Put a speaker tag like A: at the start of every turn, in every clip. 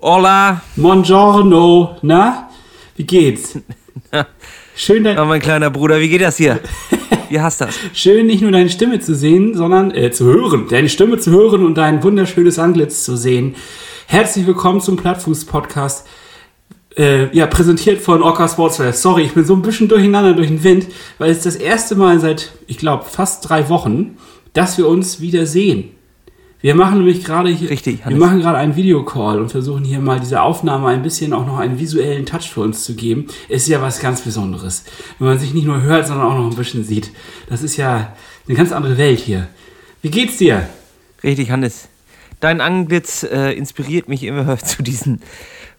A: Hola.
B: Buongiorno. Na, wie geht's?
A: Schön, dein... Oh, mein kleiner Bruder, wie geht das hier? Wie hast das?
B: Schön, nicht nur deine Stimme zu sehen, sondern äh, zu hören. Deine Stimme zu hören und dein wunderschönes Antlitz zu sehen. Herzlich willkommen zum Plattfuß-Podcast. Äh, ja, präsentiert von Orca Sportswear. Sorry, ich bin so ein bisschen durcheinander durch den Wind, weil es das erste Mal seit, ich glaube, fast drei Wochen, dass wir uns wieder sehen. Wir machen nämlich gerade hier,
A: Richtig,
B: wir machen gerade einen Videocall und versuchen hier mal diese Aufnahme ein bisschen auch noch einen visuellen Touch für uns zu geben. Ist ja was ganz Besonderes. Wenn man sich nicht nur hört, sondern auch noch ein bisschen sieht. Das ist ja eine ganz andere Welt hier. Wie geht's dir?
A: Richtig, Hannes. Dein Anglitz äh, inspiriert mich immer zu diesen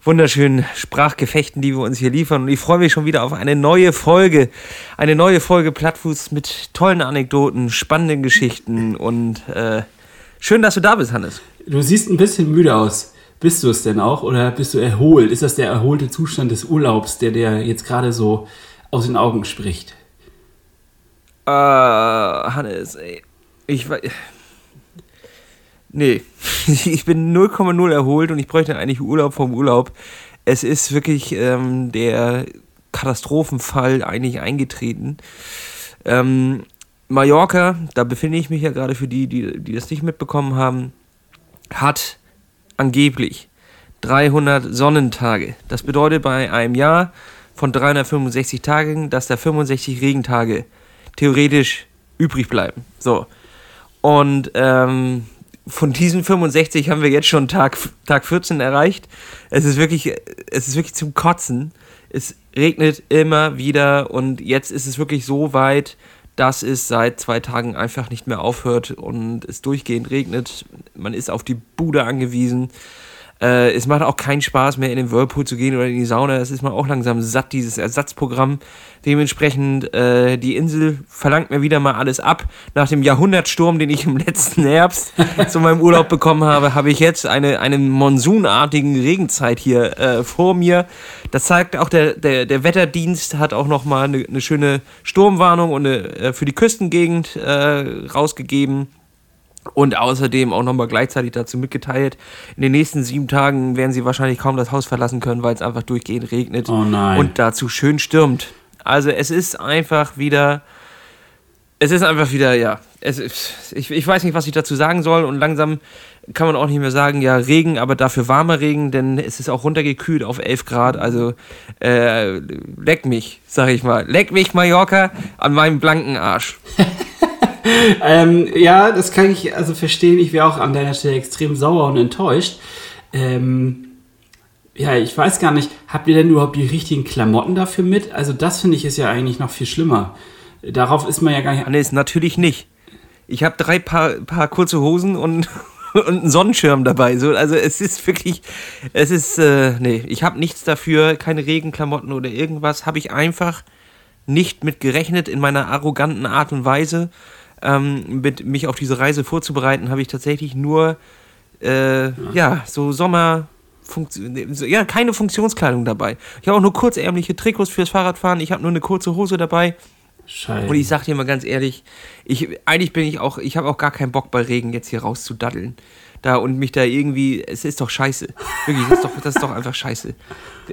A: wunderschönen Sprachgefechten, die wir uns hier liefern. Und ich freue mich schon wieder auf eine neue Folge. Eine neue Folge Plattfuß mit tollen Anekdoten, spannenden Geschichten und äh, Schön, dass du da bist, Hannes.
B: Du siehst ein bisschen müde aus. Bist du es denn auch oder bist du erholt? Ist das der erholte Zustand des Urlaubs, der dir jetzt gerade so aus den Augen spricht?
A: Äh, Hannes, ey. Ich weiß. Nee, ich bin 0,0 erholt und ich bräuchte eigentlich Urlaub vom Urlaub. Es ist wirklich ähm, der Katastrophenfall eigentlich eingetreten. Ähm, Mallorca, da befinde ich mich ja gerade für die, die, die das nicht mitbekommen haben, hat angeblich 300 Sonnentage. Das bedeutet bei einem Jahr von 365 Tagen, dass da 65 Regentage theoretisch übrig bleiben. So. Und ähm, von diesen 65 haben wir jetzt schon Tag, Tag 14 erreicht. Es ist wirklich, es ist wirklich zum Kotzen. Es regnet immer wieder und jetzt ist es wirklich so weit, dass es seit zwei Tagen einfach nicht mehr aufhört und es durchgehend regnet. Man ist auf die Bude angewiesen. Äh, es macht auch keinen Spaß mehr in den Whirlpool zu gehen oder in die Sauna. Es ist man auch langsam satt, dieses Ersatzprogramm. Dementsprechend, äh, die Insel verlangt mir wieder mal alles ab. Nach dem Jahrhundertsturm, den ich im letzten Herbst zu meinem Urlaub bekommen habe, habe ich jetzt eine, eine monsunartigen Regenzeit hier äh, vor mir. Das zeigt auch der, der, der Wetterdienst hat auch nochmal eine, eine schöne Sturmwarnung und eine, äh, für die Küstengegend äh, rausgegeben. Und außerdem auch nochmal gleichzeitig dazu mitgeteilt, in den nächsten sieben Tagen werden sie wahrscheinlich kaum das Haus verlassen können, weil es einfach durchgehend regnet
B: oh
A: und dazu schön stürmt. Also es ist einfach wieder, es ist einfach wieder, ja, es, ich, ich weiß nicht, was ich dazu sagen soll und langsam kann man auch nicht mehr sagen, ja, Regen, aber dafür warmer Regen, denn es ist auch runtergekühlt auf 11 Grad, also äh, leck mich, sag ich mal, leck mich Mallorca an meinem blanken Arsch.
B: ähm, ja, das kann ich also verstehen. Ich wäre auch an deiner Stelle extrem sauer und enttäuscht. Ähm, ja, ich weiß gar nicht, habt ihr denn überhaupt die richtigen Klamotten dafür mit? Also das finde ich ist ja eigentlich noch viel schlimmer. Darauf ist man ja gar nicht...
A: Nee, ist natürlich nicht. Ich habe drei Paar, paar kurze Hosen und, und einen Sonnenschirm dabei. So, also es ist wirklich, es ist, äh, nee, ich habe nichts dafür, keine Regenklamotten oder irgendwas. Habe ich einfach nicht mit gerechnet in meiner arroganten Art und Weise ähm, mit, mich auf diese Reise vorzubereiten, habe ich tatsächlich nur äh, ja. ja. so Sommer. Ja, keine Funktionskleidung dabei. Ich habe auch nur kurzärmliche Trikots fürs Fahrradfahren. Ich habe nur eine kurze Hose dabei.
B: Scheiße.
A: Und ich sag dir mal ganz ehrlich, ich, eigentlich bin ich auch, ich habe auch gar keinen Bock bei Regen jetzt hier rauszudaddeln da und mich da irgendwie, es ist doch scheiße. Wirklich, das ist doch, das ist doch einfach scheiße.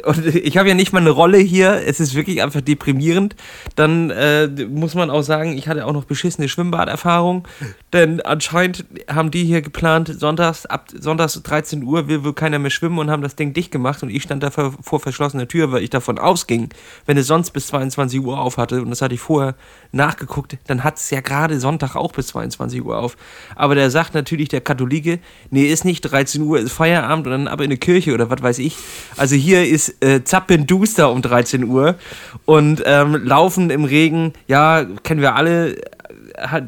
A: Und ich habe ja nicht mal eine Rolle hier, es ist wirklich einfach deprimierend. Dann äh, muss man auch sagen, ich hatte auch noch beschissene Schwimmbaderfahrung, denn anscheinend haben die hier geplant, sonntags ab sonntags 13 Uhr will wohl keiner mehr schwimmen und haben das Ding dicht gemacht und ich stand da vor, verschlossener Tür, weil ich davon ausging, wenn es sonst bis 22 Uhr auf hatte und das hatte ich vorher nachgeguckt, dann hat es ja gerade Sonntag auch bis 22 Uhr auf. Aber der sagt natürlich der Katholike, nee, ist nicht 13 Uhr, ist Feierabend und dann ab in eine Kirche oder was weiß ich. Also hier ist äh, Zappenduster um 13 Uhr und ähm, Laufen im Regen, ja, kennen wir alle.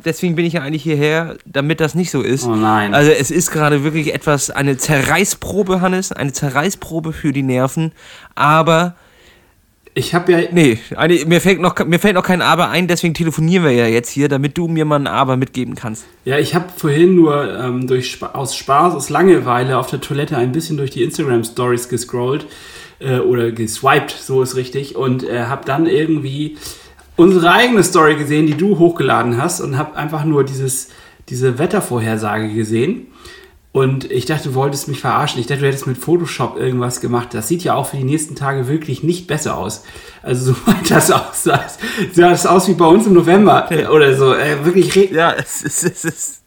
A: Deswegen bin ich ja eigentlich hierher, damit das nicht so ist.
B: Oh nein.
A: Also es ist gerade wirklich etwas, eine Zerreißprobe, Hannes, eine Zerreißprobe für die Nerven, aber
B: ich habe ja.
A: Nee, eine, mir, fällt noch, mir fällt noch kein Aber ein, deswegen telefonieren wir ja jetzt hier, damit du mir mal ein Aber mitgeben kannst.
B: Ja, ich habe vorhin nur ähm, durch, aus Spaß, aus Langeweile auf der Toilette ein bisschen durch die Instagram-Stories gescrollt äh, oder geswiped, so ist richtig, und äh, habe dann irgendwie unsere eigene Story gesehen, die du hochgeladen hast, und habe einfach nur dieses, diese Wettervorhersage gesehen. Und ich dachte, du wolltest mich verarschen. Ich dachte, du hättest mit Photoshop irgendwas gemacht. Das sieht ja auch für die nächsten Tage wirklich nicht besser aus. Also soweit das aussah, sah das aus wie bei uns im November oder so. Äh, wirklich.
A: Ja, es ist, es ist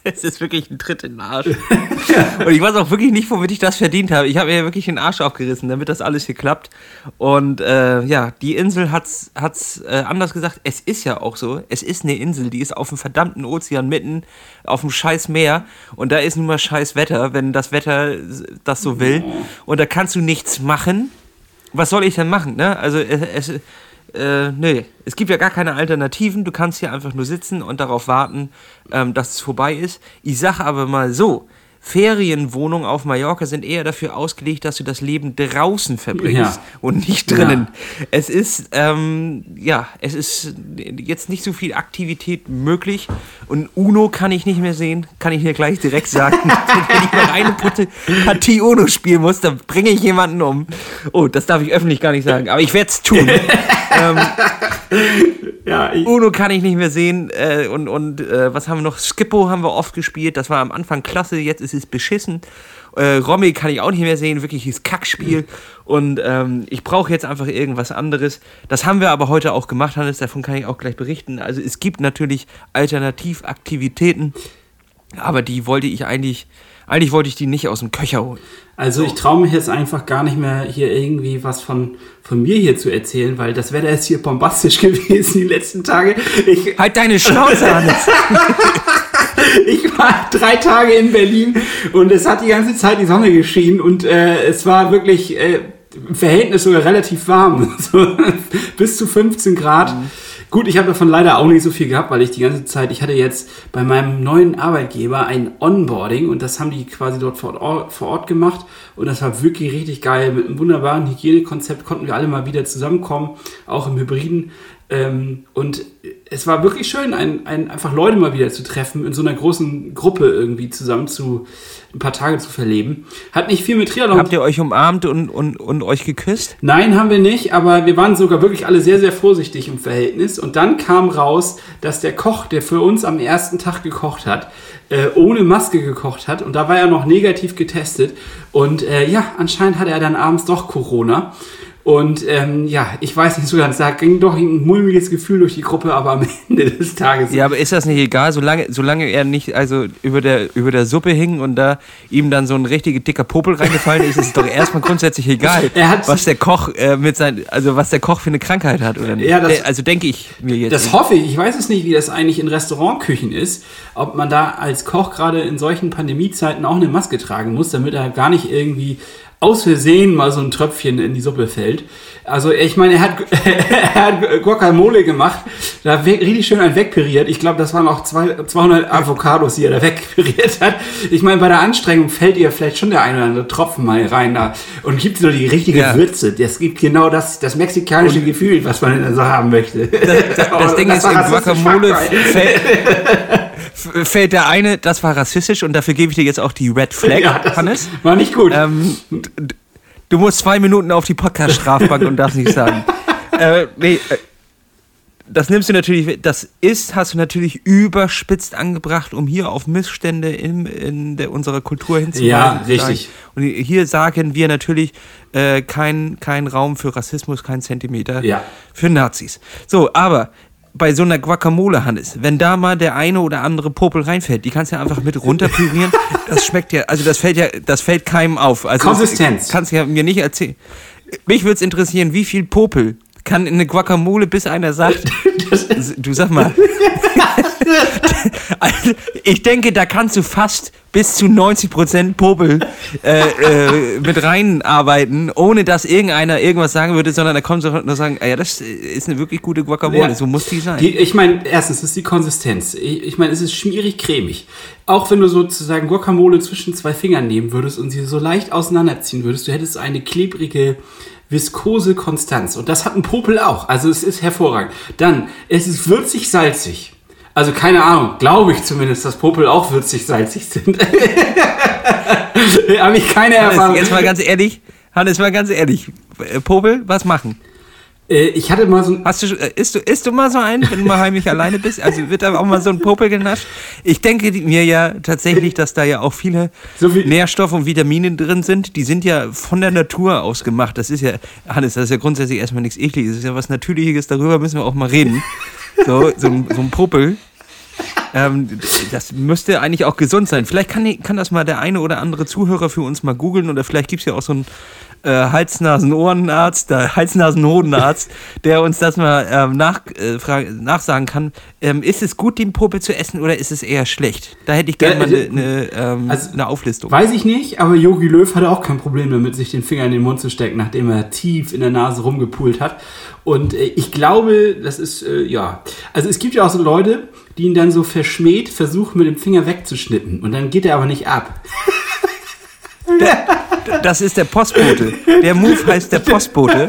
A: Es ist wirklich ein Tritt in den Arsch. und ich weiß auch wirklich nicht, womit ich das verdient habe. Ich habe mir wirklich den Arsch aufgerissen, damit das alles hier klappt. Und äh, ja, die Insel hat es äh, anders gesagt. Es ist ja auch so. Es ist eine Insel, die ist auf dem verdammten Ozean mitten auf dem scheiß Meer. Und da ist nun mal scheiß Wetter, wenn das Wetter das so will. Und da kannst du nichts machen. Was soll ich denn machen? Ne? Also es, es äh, nee, es gibt ja gar keine Alternativen. Du kannst hier einfach nur sitzen und darauf warten, ähm, dass es vorbei ist. Ich sage aber mal so, Ferienwohnungen auf Mallorca sind eher dafür ausgelegt, dass du das Leben draußen verbringst ja. und nicht drinnen. Ja. Es ist, ähm, ja, es ist jetzt nicht so viel Aktivität möglich und Uno kann ich nicht mehr sehen, kann ich hier gleich direkt sagen. Wenn ich mal eine Partie Uno spielen muss, dann bringe ich jemanden um. Oh, das darf ich öffentlich gar nicht sagen, aber ich werde es tun. ähm, ja, Uno kann ich nicht mehr sehen äh, und, und äh, was haben wir noch? Skippo haben wir oft gespielt, das war am Anfang klasse, jetzt ist es beschissen. Äh, Romy kann ich auch nicht mehr sehen, wirkliches Kackspiel. Und ähm, ich brauche jetzt einfach irgendwas anderes. Das haben wir aber heute auch gemacht, Hannes, davon kann ich auch gleich berichten. Also es gibt natürlich Alternativaktivitäten, aber die wollte ich eigentlich eigentlich wollte ich die nicht aus dem Köcher holen.
B: Also ich traue mich jetzt einfach gar nicht mehr hier irgendwie was von, von mir hier zu erzählen, weil das wäre jetzt hier bombastisch gewesen die letzten Tage.
A: Ich halt deine Schnauze an.
B: ich war drei Tage in Berlin und es hat die ganze Zeit die Sonne geschienen und äh, es war wirklich äh, im Verhältnis sogar relativ warm. So, bis zu 15 Grad. Mhm. Gut, ich habe davon leider auch nicht so viel gehabt, weil ich die ganze Zeit, ich hatte jetzt bei meinem neuen Arbeitgeber ein Onboarding und das haben die quasi dort vor Ort, vor Ort gemacht und das war wirklich richtig geil. Mit einem wunderbaren Hygienekonzept konnten wir alle mal wieder zusammenkommen, auch im Hybriden. Ähm, und es war wirklich schön, ein, ein, einfach Leute mal wieder zu treffen, in so einer großen Gruppe irgendwie zusammen zu ein paar Tage zu verleben. Hat nicht viel mit Triathlon.
A: Habt ihr euch umarmt und, und, und euch geküsst?
B: Nein, haben wir nicht, aber wir waren sogar wirklich alle sehr, sehr vorsichtig im Verhältnis. Und dann kam raus, dass der Koch, der für uns am ersten Tag gekocht hat, äh, ohne Maske gekocht hat. Und da war er noch negativ getestet. Und äh, ja, anscheinend hatte er dann abends doch Corona. Und ähm, ja, ich weiß nicht so ganz, da ging doch ein mulmiges Gefühl durch die Gruppe, aber am Ende des Tages.
A: Ja, aber ist das nicht egal, solange, solange er nicht also über der, über der Suppe hing und da ihm dann so ein richtig dicker Popel reingefallen ist, ist es doch erstmal grundsätzlich egal, was der Koch äh, mit sein, also was der Koch für eine Krankheit hat oder nicht. Ja, das, also denke ich mir jetzt.
B: Das hoffe ich. Ich weiß es nicht, wie das eigentlich in Restaurantküchen ist, ob man da als Koch gerade in solchen Pandemiezeiten auch eine Maske tragen muss, damit er gar nicht irgendwie aus Versehen mal so ein Tröpfchen in die Suppe fällt. Also ich meine, er hat, er hat Guacamole gemacht, da richtig schön ein wegpiriert. Ich glaube, das waren auch zwei, 200 Avocados, die er da wegpiriert hat. Ich meine, bei der Anstrengung fällt ihr vielleicht schon der eine oder andere Tropfen mal rein da und gibt so die richtige ja. Würze. Das gibt genau das, das mexikanische und Gefühl, was man so haben möchte.
A: Das, das, das Ding ist, in Guacamole fällt, fällt der eine, das war rassistisch und dafür gebe ich dir jetzt auch die Red Flag, ja, Hannes.
B: War nicht gut. Ähm,
A: du musst zwei Minuten auf die Podcast-Strafbank und darfst nicht sagen. äh, nee, äh, das nimmst du natürlich, das ist, hast du natürlich überspitzt angebracht, um hier auf Missstände in, in der, unserer Kultur hinzuweisen.
B: Ja, richtig.
A: Und hier sagen wir natürlich äh, kein, kein Raum für Rassismus, kein Zentimeter ja. für Nazis. So, aber bei so einer Guacamole, Hannes, wenn da mal der eine oder andere Popel reinfällt, die kannst du ja einfach mit runterpürieren. das schmeckt ja, also das fällt ja, das fällt keinem auf. Also
B: Konsistenz.
A: Kannst du ja mir nicht erzählen. Mich würde es interessieren, wie viel Popel kann in eine Guacamole, bis einer sagt, du sag mal. also, ich denke, da kannst du fast bis zu 90% Popel äh, äh, mit reinarbeiten, ohne dass irgendeiner irgendwas sagen würde, sondern da kommt sofort nur sagen, ah ja, das ist eine wirklich gute Guacamole, ja. so muss die sein.
B: Die, ich meine, erstens ist die Konsistenz. Ich, ich meine, es ist schmierig cremig. Auch wenn du sozusagen Guacamole zwischen zwei Fingern nehmen würdest und sie so leicht auseinanderziehen würdest, du hättest eine klebrige viskose Konstanz. Und das hat ein Popel auch. Also es ist hervorragend. Dann, es ist würzig-salzig. Also keine Ahnung, glaube ich zumindest, dass Popel auch würzig-salzig sind. Habe ich keine Erfahrung.
A: Jetzt mal ganz ehrlich, Hannes, mal ganz ehrlich. Popel, was machen?
B: Äh, ich hatte mal so ein.
A: Hast du, äh, isst, du, isst du mal so einen, wenn du mal heimlich alleine bist? Also wird da auch mal so ein Popel genascht? Ich denke mir ja tatsächlich, dass da ja auch viele
B: So
A: Nährstoffe und Vitamine drin sind. Die sind ja von der Natur aus gemacht. Das ist ja, Hannes, das ist ja grundsätzlich erstmal nichts Ekliges. Das ist ja was Natürliches. Darüber müssen wir auch mal reden. So, so, ein- so ein Popel. Ähm, das müsste eigentlich auch gesund sein. Vielleicht kann, kann das mal der eine oder andere Zuhörer für uns mal googeln oder vielleicht gibt es ja auch so einen äh, Hals-Nasen-Ohrenarzt, der Hals-Nasen-Hodenarzt, der uns das mal ähm, nach, äh, fra- nachsagen kann. Ähm, ist es gut, den Popel zu essen oder ist es eher schlecht? Da hätte ich gerne
B: Ja,
A: mal
B: äh,
A: eine ne, ähm,
B: also-
A: ne Auflistung.
B: Weiß ich nicht, aber Yogi Löw hatte auch kein Problem damit, sich den Finger in den Mund zu stecken, nachdem er tief in der Nase rumgepult hat. Und äh, ich glaube, das ist, äh, ja. Also es gibt ja auch so Leute, die ihn dann so verschmäht versuchen, mit dem Finger wegzuschnippen. Und dann geht er aber nicht ab.
A: Das ist der Postbote. Der Move heißt der Postbote.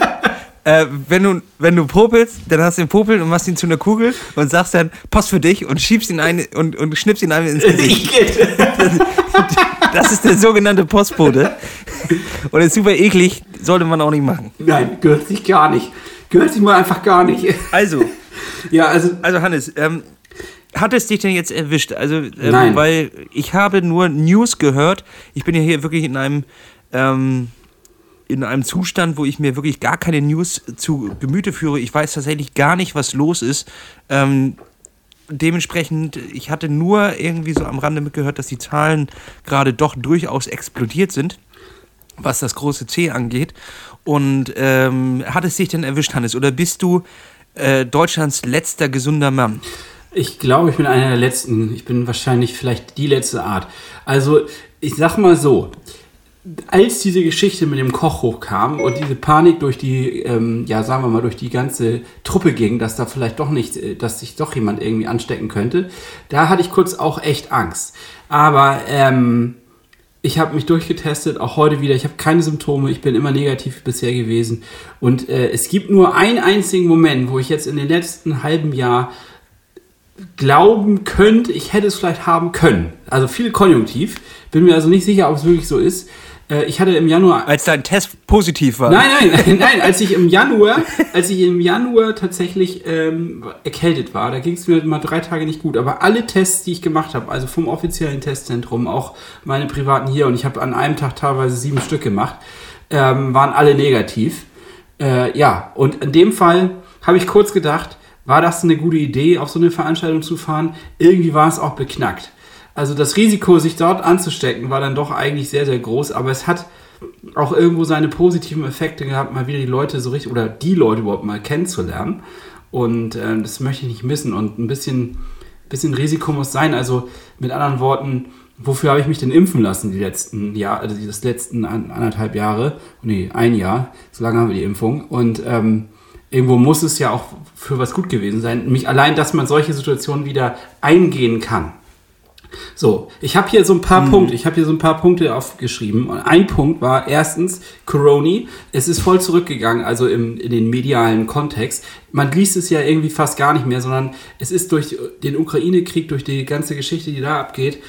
A: Äh, wenn, du, wenn du popelst, dann hast du den Popel und machst ihn zu einer Kugel und sagst dann, Post für dich und schiebst ihn ein und, und schnippst ihn einem ins Gesicht. Das ist der sogenannte Postbote. Und ist super eklig, sollte man auch nicht machen.
B: Nein, gehört sich gar nicht. Gehört sich mal einfach gar nicht.
A: Also,
B: Ja, also
A: also Hannes, ähm, hat es dich denn jetzt erwischt? Also, ähm, weil ich habe nur News gehört. Ich bin ja hier wirklich in einem ähm, in einem Zustand, wo ich mir wirklich gar keine News zu Gemüte führe. Ich weiß tatsächlich gar nicht, was los ist. Ähm, dementsprechend, ich hatte nur irgendwie so am Rande mitgehört, dass die Zahlen gerade doch durchaus explodiert sind, was das große C angeht. Und ähm, hat es dich denn erwischt, Hannes? Oder bist du äh, Deutschlands letzter gesunder Mann?
B: Ich glaube, ich bin einer der letzten. Ich bin wahrscheinlich vielleicht die letzte Art. Also, ich sag mal so. Als diese Geschichte mit dem Koch hochkam und diese Panik durch die, ähm, ja, sagen wir mal, durch die ganze Truppe ging, dass da vielleicht doch nicht, äh, dass sich doch jemand irgendwie anstecken könnte, da hatte ich kurz auch echt Angst. Aber, ähm, ich habe mich durchgetestet, auch heute wieder. Ich habe keine Symptome. Ich bin immer negativ bisher gewesen. Und äh, es gibt nur einen einzigen Moment, wo ich jetzt in den letzten halben Jahr glauben könnte, ich hätte es vielleicht haben können. Also viel Konjunktiv. Bin mir also nicht sicher, ob es wirklich so ist. Äh, ich hatte im Januar
A: Als dein Test positiv war.
B: Nein, nein, nein, nein, als ich im Januar, als ich im Januar tatsächlich ähm, erkältet war, da ging es mir mal drei Tage nicht gut. Aber alle Tests, die ich gemacht habe, also vom offiziellen Testzentrum, auch meine privaten hier, und ich habe an einem Tag teilweise sieben Stück gemacht, ähm, waren alle negativ. Äh, ja, und in dem Fall habe ich kurz gedacht, war das eine gute Idee, auf so eine Veranstaltung zu fahren? Irgendwie war es auch beknackt. Also das Risiko, sich dort anzustecken, war dann doch eigentlich sehr, sehr groß, aber es hat auch irgendwo seine positiven Effekte gehabt, mal wieder die Leute so richtig oder die Leute überhaupt mal kennenzulernen. Und äh, das möchte ich nicht missen. Und ein bisschen, bisschen Risiko muss sein. Also mit anderen Worten, wofür habe ich mich denn impfen lassen die letzten Jahr, also das letzten an- anderthalb Jahre? Nee, ein Jahr. So lange haben wir die Impfung. Und ähm, irgendwo muss es ja auch für was gut gewesen sein. Nämlich allein, dass man solche Situationen wieder eingehen kann. So, ich habe hier so ein paar Punkte, ich habe hier so ein paar Punkte aufgeschrieben. Und ein Punkt war erstens Coroni. Es ist voll zurückgegangen, also im, in den medialen Kontext. Man liest es ja irgendwie fast gar nicht mehr, sondern es ist durch den Ukraine-Krieg, durch die ganze Geschichte, die da abgeht,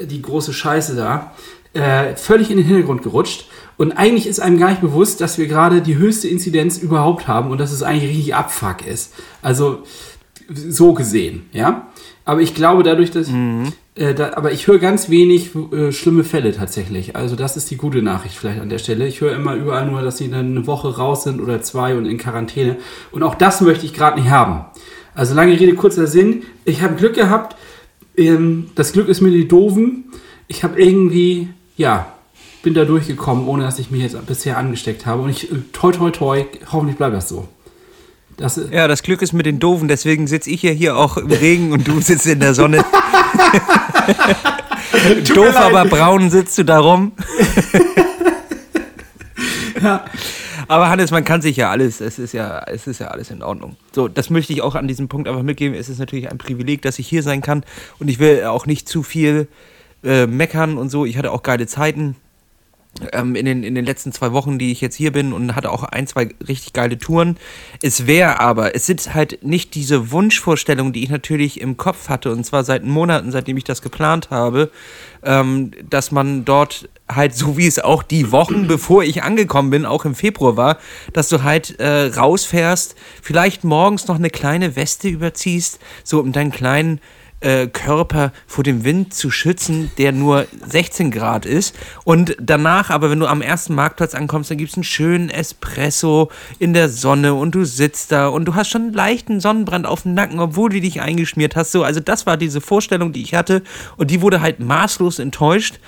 B: die große Scheiße da, äh, völlig in den Hintergrund gerutscht. Und eigentlich ist einem gar nicht bewusst, dass wir gerade die höchste Inzidenz überhaupt haben und dass es eigentlich richtig Abfuck ist. Also so gesehen, ja. Aber ich glaube dadurch, dass äh, da, aber ich höre ganz wenig äh, schlimme Fälle tatsächlich. Also das ist die gute Nachricht vielleicht an der Stelle. Ich höre immer überall nur, dass sie dann eine Woche raus sind oder zwei und in Quarantäne. Und auch das möchte ich gerade nicht haben. Also lange Rede, kurzer Sinn. Ich habe Glück gehabt. Ähm, das Glück ist mir die Doofen. Ich habe irgendwie, ja, bin da durchgekommen, ohne dass ich mich jetzt bisher angesteckt habe. Und ich, äh, toi, toi, toi, hoffentlich bleibt das so. Das, äh,
A: Ja, das Glück ist mit den Doofen, deswegen sitze ich ja hier auch im Regen und du sitzt in der Sonne. Doof, aber braun sitzt du da rum.
B: ja.
A: Aber Hannes, man kann sich ja alles, es ist ja, es ist ja alles in Ordnung. So, das möchte ich auch an diesem Punkt einfach mitgeben. Es ist natürlich ein Privileg, dass ich hier sein kann und ich will auch nicht zu viel äh, meckern und so. Ich hatte auch geile Zeiten. Ähm, in, den, in den letzten zwei Wochen, die ich jetzt hier bin und hatte auch ein, zwei richtig geile Touren. Es wäre aber, es sind halt nicht diese Wunschvorstellungen, die ich natürlich im Kopf hatte, und zwar seit Monaten, seitdem ich das geplant habe, ähm, dass man dort halt, so wie es auch die Wochen, bevor ich angekommen bin, auch im Februar war, dass du halt äh, rausfährst, vielleicht morgens noch eine kleine Weste überziehst, so um deinen kleinen äh, Körper vor dem Wind zu schützen, der nur 16 Grad ist. Und danach, aber wenn du am ersten Marktplatz ankommst, dann gibt es einen schönen Espresso in der Sonne und du sitzt da und du hast schon einen leichten Sonnenbrand auf dem Nacken, obwohl du dich eingeschmiert hast. So, also das war diese Vorstellung, die ich hatte und die wurde halt maßlos enttäuscht.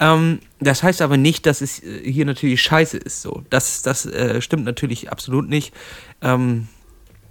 A: Ähm, das heißt aber nicht, dass es äh, hier natürlich scheiße ist. So, das, das äh, stimmt natürlich absolut nicht. Ähm,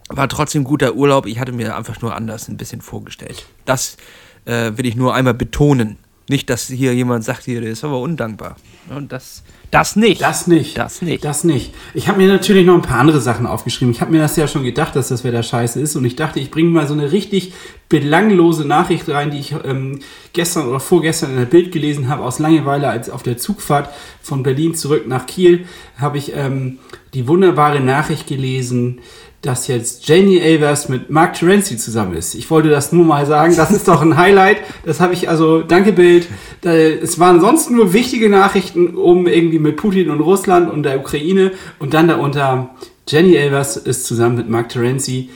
A: war trotzdem guter Urlaub. Ich hatte mir einfach nur anders ein bisschen vorgestellt. Das äh, will ich nur einmal betonen. Nicht, dass hier jemand sagt, hier, der ist aber undankbar. Und das, das nicht.
B: Das nicht.
A: Das nicht.
B: Das nicht. Ich habe mir natürlich noch ein paar andere Sachen aufgeschrieben. Ich habe mir das ja schon gedacht, dass das wieder scheiße ist. Und ich dachte, ich bringe mal so eine richtig belanglose Nachricht rein, die ich ähm, gestern oder vorgestern in der Bild gelesen habe, aus Langeweile, als auf der Zugfahrt von Berlin zurück nach Kiel, habe ich ähm, die wunderbare Nachricht gelesen, dass jetzt Janie Avers mit Mark Terenzi zusammen ist. Ich wollte das nur mal sagen. Das ist doch ein Highlight. Das habe ich also, danke Bild. Es waren sonst nur wichtige Nachrichten um irgendwie mit Putin und Russland und der Ukraine und dann darunter Jenny Avers ist zusammen mit Mark Terenzi.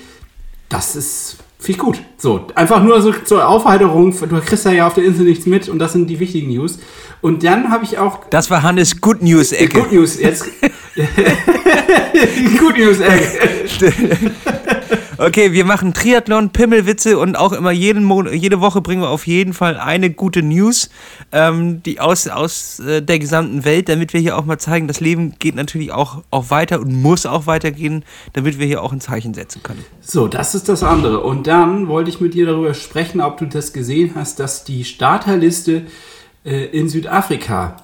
B: Das ist Finde ich gut. So, einfach nur so zur Aufheiterung. Du kriegst ja auf der Insel nichts mit und das sind die wichtigen News. Und dann habe ich auch.
A: Das war Hannes Good News Ecke.
B: Good News, jetzt. Good News Ecke.
A: okay, wir machen Triathlon, Pimmelwitze und auch immer jeden Mon jede Woche bringen wir auf jeden Fall eine gute News ähm, die aus, aus äh, der gesamten Welt, damit wir hier auch mal zeigen, das Leben geht natürlich auch, auch weiter und muss auch weitergehen, damit wir hier auch ein Zeichen setzen können.
B: So, das ist das andere. Und dann wollte ich mit dir darüber sprechen, ob du das gesehen hast, dass die Starterliste äh, in Südafrika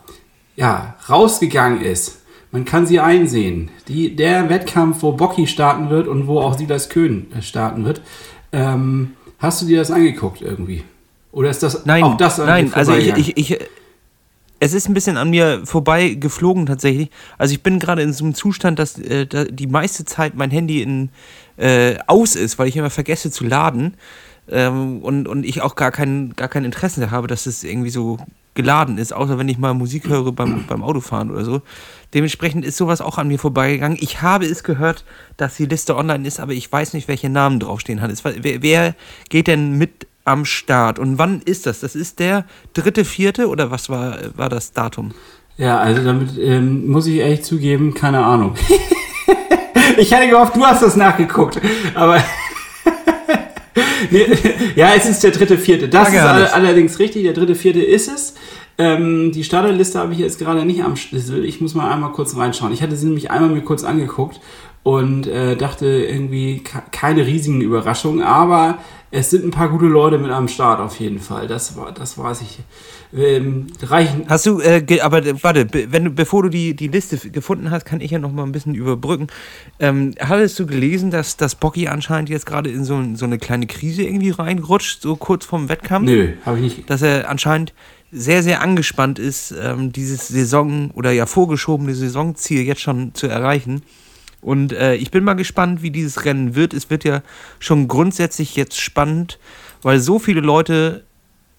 B: ja, rausgegangen ist. Man kann sie einsehen. Die, der Wettkampf, wo Bocky starten wird und wo auch Silas Köhn äh, starten wird. Ähm, hast du dir das angeguckt irgendwie? Oder ist das
A: nein,
B: auch das
A: Nein, also ich, ich, ich, es ist ein bisschen an mir vorbei geflogen tatsächlich. Also ich bin gerade in so einem Zustand, dass äh, die meiste Zeit mein Handy in, äh, aus ist, weil ich immer vergesse zu laden. Ähm, und, und ich auch gar kein, gar kein Interesse habe, dass es irgendwie so geladen ist, außer wenn ich mal Musik höre beim, beim Autofahren oder so. Dementsprechend ist sowas auch an mir vorbeigegangen. Ich habe es gehört, dass die Liste online ist, aber ich weiß nicht, welche Namen draufstehen. Hannes. Wer, wer geht denn mit am Start? Und wann ist das? Das ist der dritte, vierte oder was war, war das Datum?
B: Ja, also damit ähm, muss ich ehrlich zugeben, keine Ahnung. ich hatte gehofft, du hast das nachgeguckt, aber nee, ja, es ist der dritte, vierte. Das ist all, allerdings richtig. Der dritte, vierte ist es. Ähm, die Starterliste habe ich jetzt gerade nicht am Schlüssel. Ich muss mal einmal kurz reinschauen. Ich hatte sie nämlich einmal mir kurz angeguckt und äh, dachte irgendwie keine riesigen Überraschungen, aber es sind ein paar gute Leute mit am Start auf jeden Fall. Das war, das weiß ich. Ähm, reichen.
A: Hast du, äh, aber warte, wenn du, bevor du die, die Liste gefunden hast, kann ich ja noch mal ein bisschen überbrücken. Ähm, hattest du gelesen, dass, dass Bocky anscheinend jetzt gerade in so, so eine kleine Krise irgendwie reinrutscht, so kurz vorm Wettkampf?
B: Nö, habe ich nicht.
A: Dass er anscheinend sehr, sehr angespannt ist, ähm, dieses Saison oder ja vorgeschobene Saisonziel jetzt schon zu erreichen. Und äh, ich bin mal gespannt, wie dieses Rennen wird. Es wird ja schon grundsätzlich jetzt spannend, weil so viele Leute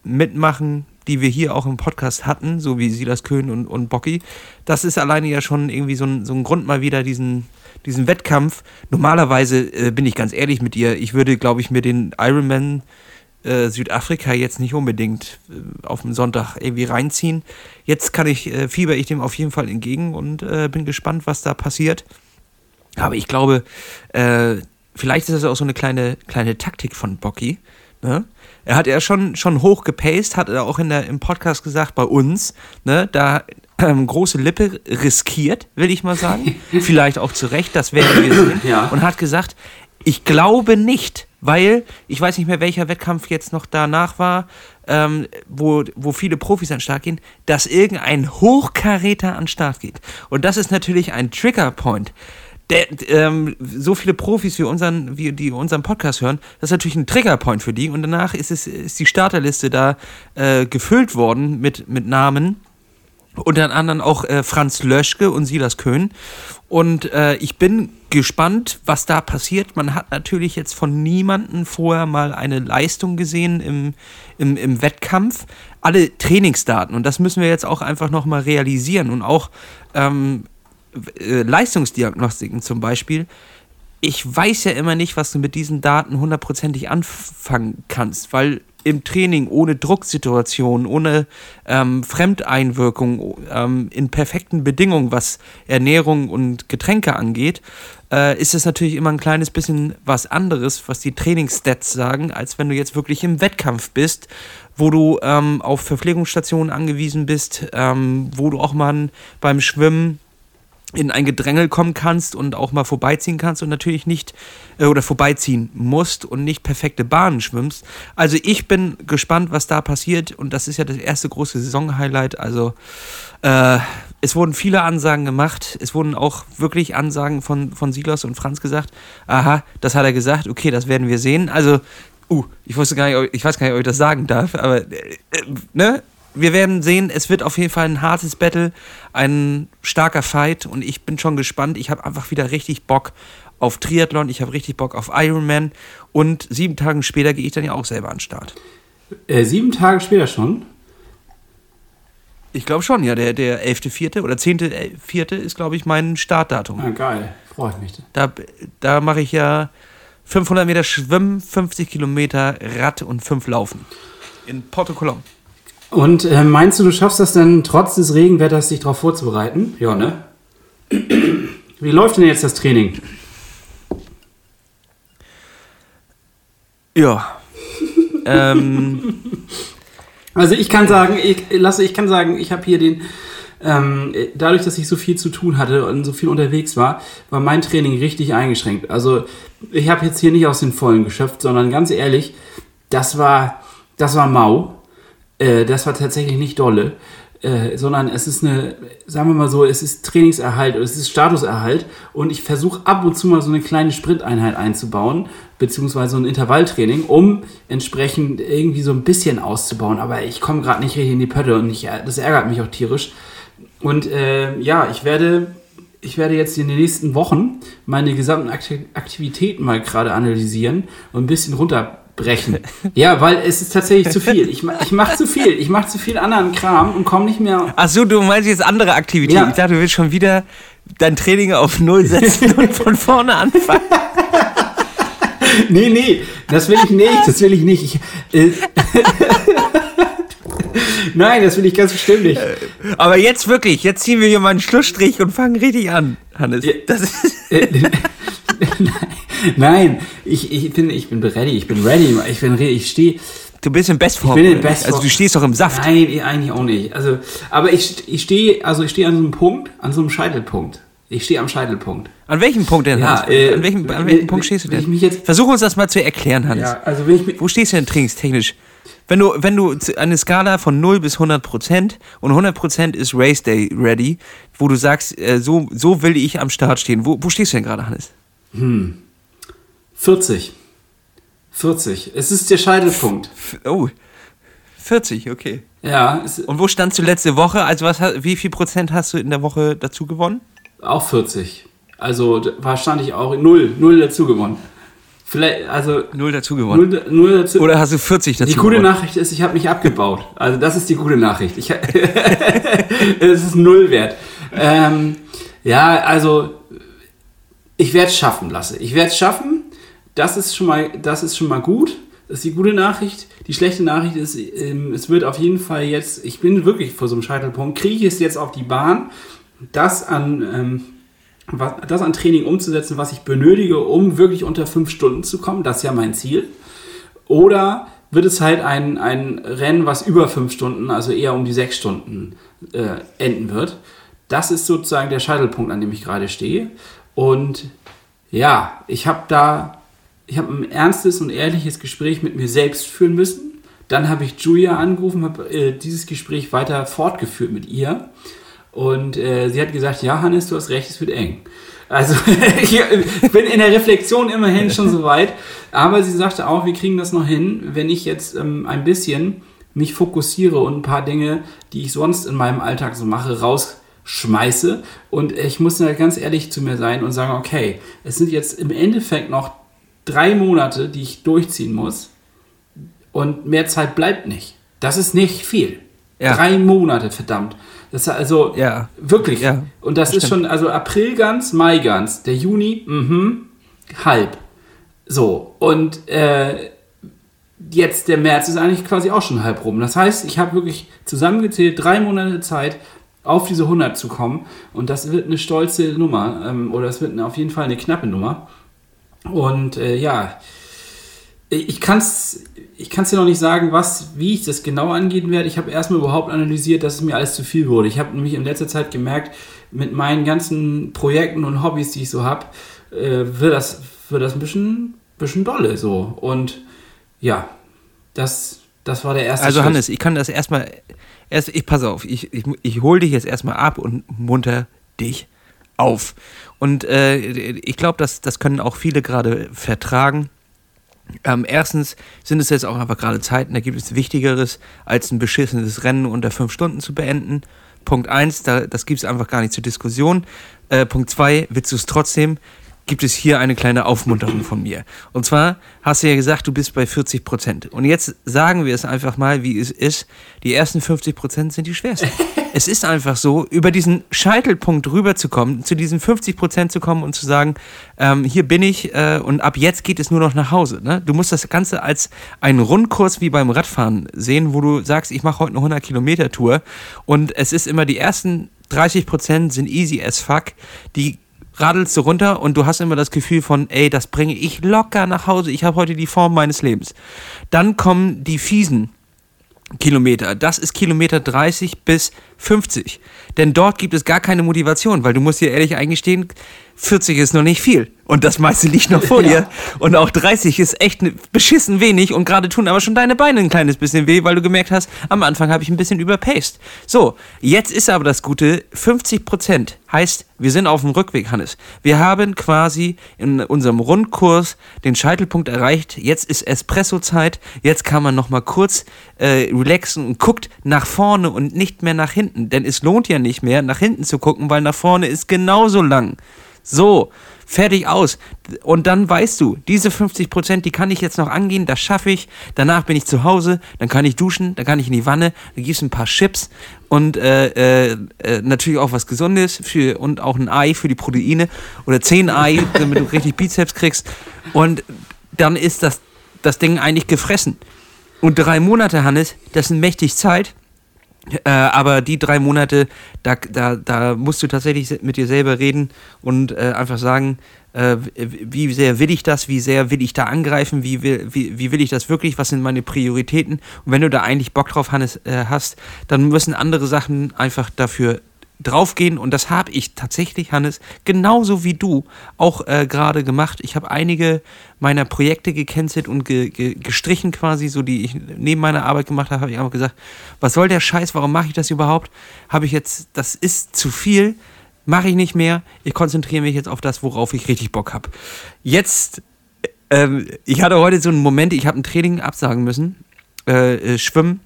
A: mitmachen, die wir hier auch im Podcast hatten, so wie Silas Köhn und, und Bocky. Das ist alleine ja schon irgendwie so ein, so ein Grund, mal wieder diesen, diesen Wettkampf. Normalerweise äh, bin ich ganz ehrlich mit dir, ich würde, glaube ich, mir den Ironman äh, Südafrika jetzt nicht unbedingt äh, auf dem Sonntag irgendwie reinziehen. Jetzt kann ich, äh, fieber ich dem auf jeden Fall entgegen und äh, bin gespannt, was da passiert. Aber ich glaube, äh, vielleicht ist das auch so eine kleine, kleine Taktik von Bocky. Ne? Er hat ja schon, schon hoch gepaced, hat er auch in der, im Podcast gesagt, bei uns, ne, da ähm, große Lippe riskiert, will ich mal sagen. vielleicht auch zu Recht, das werden wir sehen. Ja. Und hat gesagt, ich glaube nicht, weil ich weiß nicht mehr, welcher Wettkampf jetzt noch danach war, ähm, wo, wo viele Profis an den Start gehen, dass irgendein Hochkaräter an den Start geht. Und das ist natürlich ein Triggerpoint der, ähm, so viele Profis wie unseren, wie die unseren Podcast hören, das ist natürlich ein Triggerpoint für die. Und danach ist es ist die Starterliste da äh, gefüllt worden mit, mit Namen. unter anderem auch äh, Franz Löschke und Silas Köhn. Und äh, ich bin gespannt, was da passiert. Man hat natürlich jetzt von niemandem vorher mal eine Leistung gesehen im, im, im Wettkampf. Alle Trainingsdaten, und das müssen wir jetzt auch einfach nochmal realisieren und auch ähm, äh, Leistungsdiagnostiken zum Beispiel. Ich weiß ja immer nicht, was du mit diesen Daten hundertprozentig anfangen kannst, weil im Training ohne Drucksituation, ohne ähm, Fremdeinwirkung, ähm, in perfekten Bedingungen, was Ernährung und Getränke angeht, äh, ist es natürlich immer ein kleines bisschen was anderes, was die Trainingsstats sagen, als wenn du jetzt wirklich im Wettkampf bist, wo du ähm, auf Verpflegungsstationen angewiesen bist, ähm, wo du auch mal beim Schwimmen in ein Gedrängel kommen kannst und auch mal vorbeiziehen kannst und natürlich nicht äh, oder vorbeiziehen musst und nicht perfekte Bahnen schwimmst. Also ich bin gespannt, was da passiert und das ist ja das erste große Saisonhighlight. Also äh, es wurden viele Ansagen gemacht. Es wurden auch wirklich Ansagen von, von Silos und Franz gesagt. Aha, das hat er gesagt. Okay, das werden wir sehen. Also, uh, ich wusste gar nicht, ich weiß gar nicht, ob ich das sagen darf, aber äh, äh ne? Wir werden sehen, es wird auf jeden Fall ein hartes Battle, ein starker Fight und ich bin schon gespannt. Ich habe einfach wieder richtig Bock auf Triathlon, ich habe richtig Bock auf Ironman und sieben Tage später gehe ich dann ja auch selber an den Start.
B: Äh, sieben Tage später schon?
A: Ich glaube schon, ja. Der, der 11.4. oder 10.4. ist, glaube ich, mein Startdatum.
B: Ah, geil. Freut mich.
A: Da, da mache ich ja 500 Meter Schwimmen, 50 Kilometer Rad und 5 Laufen. In Porto Colom.
B: Und äh, meinst du, du schaffst das denn trotz des Regenwetters, dich darauf vorzubereiten? Ja, ne? Wie läuft denn jetzt das Training?
A: Ja. ähm.
B: Also ich kann sagen, ich lasse, ich kann sagen, ich habe hier den, ähm, dadurch, dass ich so viel zu tun hatte und so viel unterwegs war, war mein Training richtig eingeschränkt. Also ich habe jetzt hier nicht aus den Vollen geschöpft, sondern ganz ehrlich, das war, das war mau. Äh, das war tatsächlich nicht dolle. Äh, sondern es ist eine, sagen wir mal so, es ist Trainingserhalt, es ist Statuserhalt und ich versuche ab und zu mal so eine kleine Sprinteinheit einzubauen, beziehungsweise ein Intervalltraining, um entsprechend irgendwie so ein bisschen auszubauen. Aber ich komme gerade nicht richtig in die Pötte und ich, das ärgert mich auch tierisch. Und äh, ja, ich werde, ich werde jetzt in den nächsten Wochen meine gesamten Aktivitäten mal gerade analysieren und ein bisschen runter brechen. Ja, weil es ist tatsächlich zu viel. Ich, ich mache zu viel. Ich mache zu viel anderen Kram und komme nicht mehr.
A: Ach so, du meinst jetzt andere Aktivitäten. Ja. Ich dachte, du willst schon wieder dein Training auf Null setzen und von vorne anfangen.
B: nee, nee, das will ich nicht. Das will ich nicht. Ich, äh, Nein, das will ich ganz bestimmt nicht.
A: Aber jetzt wirklich, jetzt ziehen wir hier mal einen Schlussstrich und fangen richtig an, Hannes. Das ist
B: Nein, ich, ich, bin, ich bin ready, ich bin ready, ich bin ready, ich stehe.
A: Du bist im Bestform.
B: Ich bin in Bestform.
A: Also du stehst doch im Saft.
B: Nein, eigentlich auch nicht. Also, aber ich, ich stehe, also ich stehe an so einem Punkt, an so einem Scheitelpunkt. Ich stehe am Scheitelpunkt.
A: An welchem Punkt denn?
B: Ja, äh,
A: an welchem, an welchem Punkt stehst du denn? Versuch uns das mal zu erklären, Hans. Ja, also wenn ich Wo stehst du denn trainingstechnisch? Wenn du, wenn du eine Skala von 0 bis 100 Prozent und 100 Prozent ist Race Day ready, wo du sagst, äh, so, so will ich am Start stehen. Wo, wo stehst du denn gerade, Hannes?
B: Hm. 40. 40. Es ist der Scheitelpunkt.
A: Oh. 40, okay.
B: Ja.
A: Und wo standst du letzte Woche? Also was, wie viel Prozent hast du in der Woche dazu gewonnen?
B: Auch 40. Also war stand ich auch null, null dazu gewonnen. Vielleicht, also
A: null dazu gewonnen.
B: Null, null dazu.
A: Oder hast du 40 dazu
B: Die gute gewonnen? Nachricht ist, ich habe mich abgebaut. Also das ist die gute Nachricht. Ich, es ist null wert. Ähm, ja, also ich werde es schaffen, lasse. Ich werde es schaffen. Das ist schon mal, das ist schon mal gut. Das ist die gute Nachricht. Die schlechte Nachricht ist, ähm, es wird auf jeden Fall jetzt, ich bin wirklich vor so einem Scheitelpunkt, kriege ich es jetzt auf die Bahn, das an, ähm, was, das an Training umzusetzen, was ich benötige, um wirklich unter fünf Stunden zu kommen. Das ist ja mein Ziel. Oder wird es halt ein, ein Rennen, was über fünf Stunden, also eher um die sechs Stunden äh, enden wird. Das ist sozusagen der Scheitelpunkt, an dem ich gerade stehe. Und ja, ich habe da, ich habe ein ernstes und ehrliches Gespräch mit mir selbst führen müssen. Dann habe ich Julia angerufen, habe äh, dieses Gespräch weiter fortgeführt mit ihr. Und äh, sie hat gesagt, ja, Hannes, du hast recht, es wird eng. Also ich bin in der Reflexion immerhin schon so weit. Aber sie sagte auch, wir kriegen das noch hin, wenn ich jetzt ähm, ein bisschen mich fokussiere und ein paar Dinge, die ich sonst in meinem Alltag so mache, rausschmeiße. Und ich muss da ganz ehrlich zu mir sein und sagen, okay, es sind jetzt im Endeffekt noch drei Monate, die ich durchziehen muss. Und mehr Zeit bleibt nicht. Das ist nicht viel. Ja. Drei Monate, verdammt. Das ist also ja. wirklich. Ja, und das, das ist stimmt. schon, also April ganz, Mai ganz, der Juni, mhm, halb. So, und äh, jetzt der März ist eigentlich quasi auch schon halb rum. Das heißt, ich habe wirklich zusammengezählt drei Monate Zeit, auf diese 100 zu kommen. Und das wird eine stolze Nummer. Ähm, oder es wird auf jeden Fall eine knappe Nummer. Und äh, ja, ich kann es ich kann's dir noch nicht sagen, was, wie ich das genau angehen werde. Ich habe erstmal überhaupt analysiert, dass es mir alles zu viel wurde. Ich habe nämlich in letzter Zeit gemerkt, mit meinen ganzen Projekten und Hobbys, die ich so habe, äh, wird, das, wird das ein bisschen, bisschen dolle so. Und ja, das, das war der erste
A: Also Schritt. Hannes, ich kann das erstmal, erst, ich pass auf, ich, ich, ich hole dich jetzt erstmal ab und munter dich auf. Und äh, ich glaube, das, das können auch viele gerade vertragen. Ähm, erstens sind es jetzt auch einfach gerade Zeiten, da gibt es Wichtigeres, als ein beschissenes Rennen unter fünf Stunden zu beenden. Punkt eins, da, das gibt es einfach gar nicht zur Diskussion. Äh, Punkt zwei, willst du es trotzdem? Gibt es hier eine kleine Aufmunterung von mir. Und zwar hast du ja gesagt, du bist bei 40 Prozent. Und jetzt sagen wir es einfach mal, wie es ist. Die ersten 50 Prozent sind die schwersten. es ist einfach so, über diesen Scheitelpunkt rüberzukommen, zu diesen 50 Prozent zu kommen und zu sagen, ähm, hier bin ich äh, und ab jetzt geht es nur noch nach Hause. Ne? Du musst das Ganze als einen Rundkurs wie beim Radfahren sehen, wo du sagst, ich mache heute eine 100 Kilometer Tour und es ist immer die ersten 30 Prozent sind easy as fuck. Die radelst du runter und du hast immer das Gefühl von, ey, das bringe ich locker nach Hause. Ich habe heute die Form meines Lebens. Dann kommen die fiesen Kilometer. Das ist Kilometer 30 bis 50. Denn dort gibt es gar keine Motivation, weil du musst dir ehrlich eingestehen, 40 ist noch nicht viel. Und das meiste liegt noch vor dir. Und auch 30 ist echt beschissen wenig und gerade tun aber schon deine Beine ein kleines bisschen weh, weil du gemerkt hast, am Anfang habe ich ein bisschen überpaced. So, jetzt ist aber das Gute, 50 Prozent heißt, wir sind auf dem Rückweg, Hannes. Wir haben quasi in unserem Rundkurs den Scheitelpunkt erreicht. Jetzt ist Espresso-Zeit. Jetzt kann man noch mal kurz äh, relaxen und guckt nach vorne und nicht mehr nach hinten. Denn es lohnt ja nicht mehr, nach hinten zu gucken, weil nach vorne ist genauso lang. So, fertig aus. Und dann weißt du, diese 50 Prozent, die kann ich jetzt noch angehen, das schaffe ich. Danach bin ich zu Hause, dann kann ich duschen, dann kann ich in die Wanne, dann gibst ein paar Chips und äh, äh, äh, natürlich auch was Gesundes für, und auch ein Ei für die Proteine oder 10 Ei, damit du richtig Bizeps kriegst. Und dann ist das, das Ding eigentlich gefressen. Und drei Monate, Hannes, das sind mächtig Zeit. Äh, aber die drei Monate, da, da, da musst du tatsächlich mit dir selber reden und äh, einfach sagen, äh, wie sehr will ich das, wie sehr will ich da angreifen, wie will, wie, wie will ich das wirklich, was sind meine Prioritäten. Und wenn du da eigentlich Bock drauf Hannes, äh, hast, dann müssen andere Sachen einfach dafür draufgehen und das habe ich tatsächlich, Hannes, genauso wie du auch äh, gerade gemacht. Ich habe einige meiner Projekte gecancelt und ge ge gestrichen quasi, so die ich neben meiner Arbeit gemacht habe, habe ich einfach gesagt, was soll der Scheiß, warum mache ich das überhaupt? Habe ich jetzt, das ist zu viel, mache ich nicht mehr, ich konzentriere mich jetzt auf das, worauf ich richtig Bock habe. Jetzt, ähm, ich hatte heute so einen Moment, ich habe ein Training absagen müssen, äh, äh, Schwimmen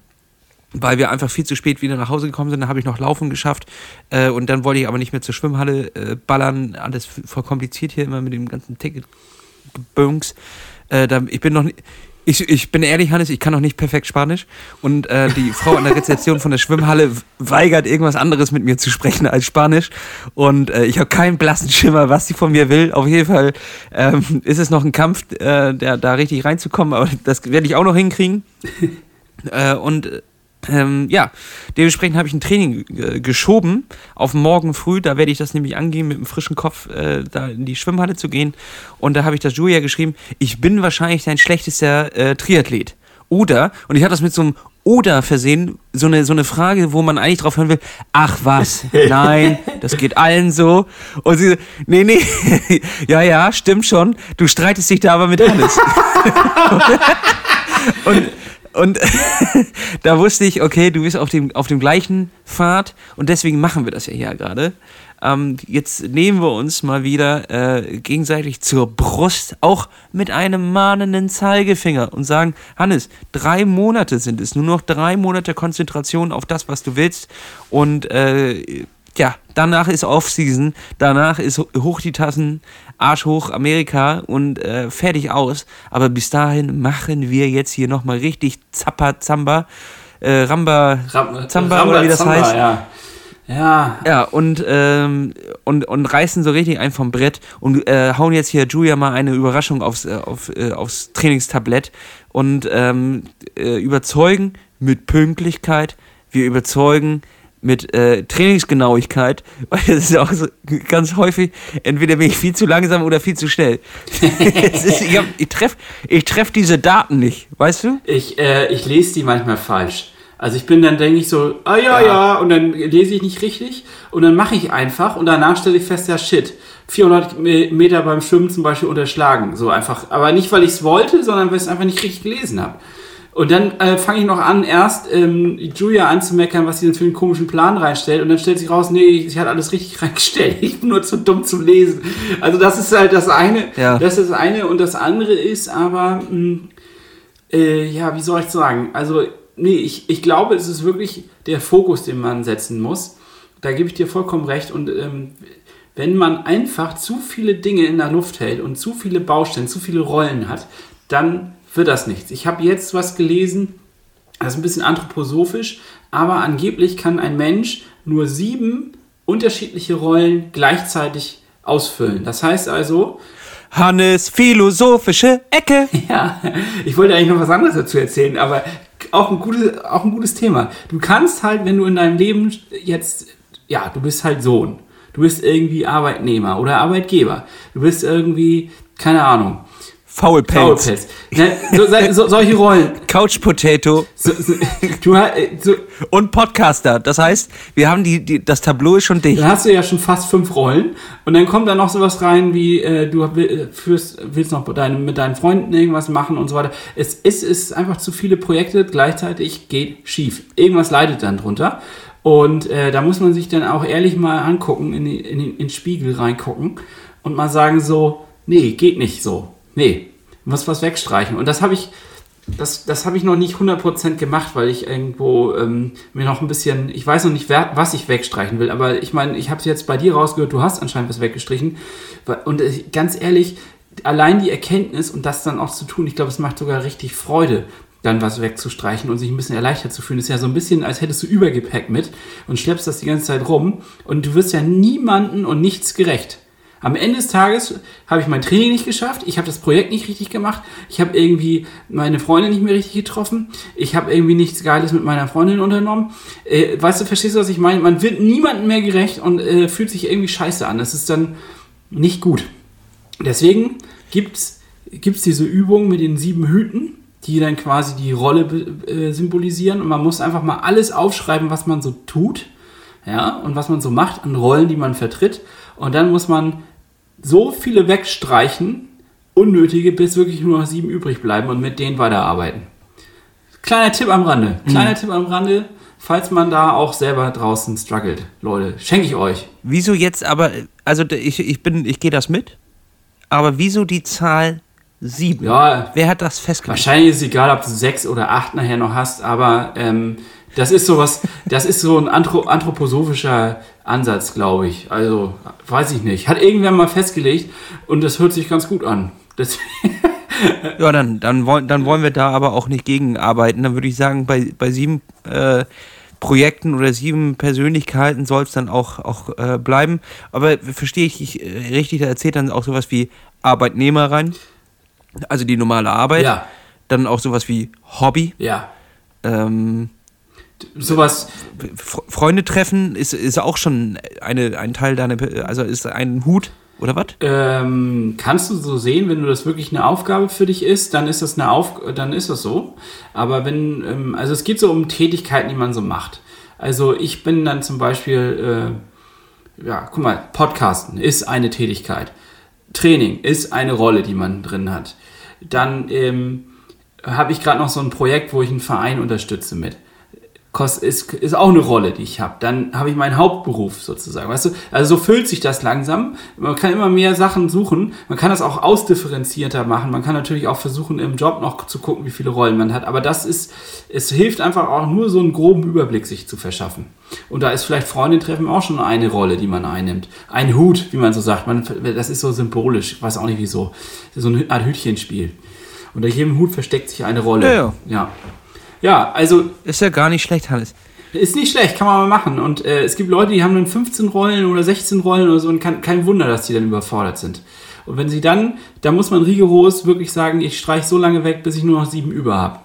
A: weil wir einfach viel zu spät wieder nach Hause gekommen sind. Da habe ich noch Laufen geschafft äh, und dann wollte ich aber nicht mehr zur Schwimmhalle äh, ballern. Alles voll kompliziert hier immer mit dem ganzen Ticket-Bönks. Äh, ich bin noch nicht. Ich, ich bin ehrlich, Hannes, ich kann noch nicht perfekt Spanisch. Und äh, die Frau an der Rezeption von der Schwimmhalle weigert, irgendwas anderes mit mir zu sprechen als Spanisch. Und äh, ich habe keinen blassen Schimmer, was sie von mir will. Auf jeden Fall ähm, ist es noch ein Kampf, äh, der, da richtig reinzukommen. Aber das werde ich auch noch hinkriegen. Äh, und ähm, ja, dementsprechend habe ich ein Training äh, geschoben auf morgen früh. Da werde ich das nämlich angehen, mit einem frischen Kopf äh, da in die Schwimmhalle zu gehen. Und da habe ich das Julia geschrieben, ich bin wahrscheinlich dein schlechtester äh, Triathlet. Oder, und ich habe das mit so einem Oder versehen, so eine, so eine Frage, wo man eigentlich drauf hören will, ach was, nein, das geht allen so. Und sie so, nee, nee, ja, ja, stimmt schon, du streitest dich da aber mit Hannes. und Und da wusste ich, okay, du bist auf dem, auf dem gleichen Pfad und deswegen machen wir das ja hier gerade. Ähm, jetzt nehmen wir uns mal wieder äh, gegenseitig zur Brust, auch mit einem mahnenden Zeigefinger und sagen, Hannes, drei Monate sind es, nur noch drei Monate Konzentration auf das, was du willst und äh, ja, danach ist Offseason, danach ist hoch die Tassen, Arsch hoch Amerika und äh, fertig aus. Aber bis dahin machen wir jetzt hier nochmal richtig Zappa Zamba, äh, Ramba Zamba Ramba, oder wie das Zamba, heißt.
B: Ja. Ja.
A: Ja, und, ähm, und, und reißen so richtig ein vom Brett und äh, hauen jetzt hier Julia mal eine Überraschung aufs, äh, auf, äh, aufs Trainingstablett und ähm, äh, überzeugen mit Pünktlichkeit. Wir überzeugen mit äh, Trainingsgenauigkeit, weil das ist auch so ganz häufig, entweder bin ich viel zu langsam oder viel zu schnell. ist, ich, ich treffe ich treff diese Daten nicht, weißt du?
B: Ich, äh, ich lese die manchmal falsch. Also ich bin dann, denke ich so, ah ja, ja, ja, und dann lese ich nicht richtig und dann mache ich einfach und danach stelle ich fest, ja shit, 400 Meter beim Schwimmen zum Beispiel unterschlagen, so einfach. Aber nicht, weil ich es wollte, sondern weil ich es einfach nicht richtig gelesen habe. Und dann äh, fange ich noch an, erst ähm, Julia anzumeckern, was sie denn für einen komischen Plan reinstellt. Und dann stellt sich raus, nee, sie hat alles richtig reingestellt. Ich bin nur zu dumm zum Lesen. Also das ist halt das eine. Ja. Das ist das eine. Und das andere ist aber, mh, hm, äh, ja, wie soll ich sagen? Also nee, ich, ich glaube, es ist wirklich der Fokus, den man setzen muss. Da gebe ich dir vollkommen recht. Und ähm, wenn man einfach zu viele Dinge in der Luft hält und zu viele Baustellen, zu viele Rollen hat, dann wird das nichts. Ich habe jetzt was gelesen, das ist ein bisschen anthroposophisch, aber angeblich kann ein Mensch nur sieben unterschiedliche Rollen gleichzeitig ausfüllen. Das heißt also,
A: Hannes philosophische Ecke.
B: Ja, ich wollte eigentlich noch was anderes dazu erzählen, aber auch ein gutes, auch ein gutes Thema. Du kannst halt, wenn du in deinem Leben jetzt, ja, du bist halt Sohn, du bist irgendwie Arbeitnehmer oder Arbeitgeber, du bist irgendwie, keine Ahnung,
A: Foulpants. Foulpants.
B: Ne, so, so, solche Rollen.
A: Couch Potato. So, du, äh, und Podcaster. Das heißt, wir haben die, die, das Tableau ist schon dicht.
B: Dann hast du ja schon fast fünf Rollen. Und dann kommt da noch sowas rein wie, äh, du führst, willst noch deine, mit deinen Freunden irgendwas machen und so weiter. Es ist, ist einfach zu viele Projekte gleichzeitig geht schief. Irgendwas leidet dann drunter. Und äh, da muss man sich dann auch ehrlich mal angucken, in, in, in den Spiegel reingucken und mal sagen so, nee, geht nicht so nee, muss was wegstreichen. Und das habe ich, das, das habe ich noch nicht 100% gemacht, weil ich irgendwo ähm, mir noch ein bisschen, ich weiß noch nicht, wer, was ich wegstreichen will, aber ich meine, ich habe es jetzt bei dir rausgehört, du hast anscheinend was weggestrichen. Und äh, ganz ehrlich, allein die Erkenntnis und das dann auch zu tun, ich glaube, es macht sogar richtig Freude, dann was wegzustreichen und sich ein bisschen erleichtert zu fühlen. Ist ja so ein bisschen, als hättest du Übergepäck mit und schleppst das die ganze Zeit rum und du wirst ja niemanden und nichts gerecht. Am Ende des Tages habe ich mein Training nicht geschafft, ich habe das Projekt nicht richtig gemacht, ich habe irgendwie meine Freundin nicht mehr richtig getroffen, ich habe irgendwie nichts Geiles mit meiner Freundin unternommen. Äh, weißt du, verstehst du, was ich meine? Man wird niemandem mehr gerecht und äh, fühlt sich irgendwie scheiße an. Das ist dann nicht gut. Deswegen gibt es diese Übung mit den sieben Hüten, die dann quasi die Rolle äh, symbolisieren und man muss einfach mal alles aufschreiben, was man so tut. Ja, und was man so macht an Rollen, die man vertritt. Und dann muss man so viele wegstreichen, unnötige, bis wirklich nur noch sieben übrig bleiben und mit denen weiterarbeiten. Kleiner Tipp am Rande. Kleiner mhm. Tipp am Rande, falls man da auch selber draußen struggelt. Leute, schenke ich euch.
A: Wieso jetzt aber, also ich, ich bin, ich gehe das mit, aber wieso die Zahl sieben?
B: Ja.
A: Wer hat das festgelegt?
B: Wahrscheinlich ist es egal, ob du sechs oder acht nachher noch hast, aber ähm, das ist sowas, das ist so ein anthroposophischer Ansatz, glaube ich. Also, weiß ich nicht. Hat irgendwer mal festgelegt und das hört sich ganz gut an.
A: ja, dann, dann, wollen, dann wollen wir da aber auch nicht gegenarbeiten. Dann würde ich sagen, bei, bei sieben äh, Projekten oder sieben Persönlichkeiten soll es dann auch, auch äh, bleiben. Aber verstehe ich, ich äh, richtig, da erzählt dann auch sowas wie Arbeitnehmer rein. Also die normale Arbeit.
B: Ja.
A: Dann auch sowas wie Hobby.
B: Ja.
A: Ähm,
B: sowas.
A: Freunde treffen ist, ist auch schon eine, ein Teil deiner, also ist ein Hut oder was?
B: Ähm, kannst du so sehen, wenn du das wirklich eine Aufgabe für dich ist, dann ist das eine Auf, dann ist das so. Aber wenn, ähm, also es geht so um Tätigkeiten, die man so macht. Also ich bin dann zum Beispiel, äh, ja, guck mal, Podcasten ist eine Tätigkeit. Training ist eine Rolle, die man drin hat. Dann ähm, habe ich gerade noch so ein Projekt, wo ich einen Verein unterstütze mit kost, ist, ist auch eine Rolle, die ich habe. Dann habe ich meinen Hauptberuf sozusagen. Weißt du, also so füllt sich das langsam. Man kann immer mehr Sachen suchen. Man kann das auch ausdifferenzierter machen. Man kann natürlich auch versuchen, im Job noch zu gucken, wie viele Rollen man hat. Aber das ist, es hilft einfach auch nur so einen groben Überblick sich zu verschaffen. Und da ist vielleicht Freundin treffen auch schon eine Rolle, die man einnimmt. Ein Hut, wie man so sagt. Man, das ist so symbolisch. Ich weiß auch nicht wieso. So eine Art Hütchenspiel. Unter jedem Hut versteckt sich eine Rolle.
A: Ja, ja.
B: ja. Ja, also.
A: Ist ja gar nicht schlecht, Hannes.
B: Ist nicht schlecht, kann man mal machen. Und äh, es gibt Leute, die haben dann 15 Rollen oder 16 Rollen oder so und kann, kein Wunder, dass die dann überfordert sind. Und wenn sie dann, da muss man rigoros wirklich sagen, ich streiche so lange weg, bis ich nur noch sieben über habe.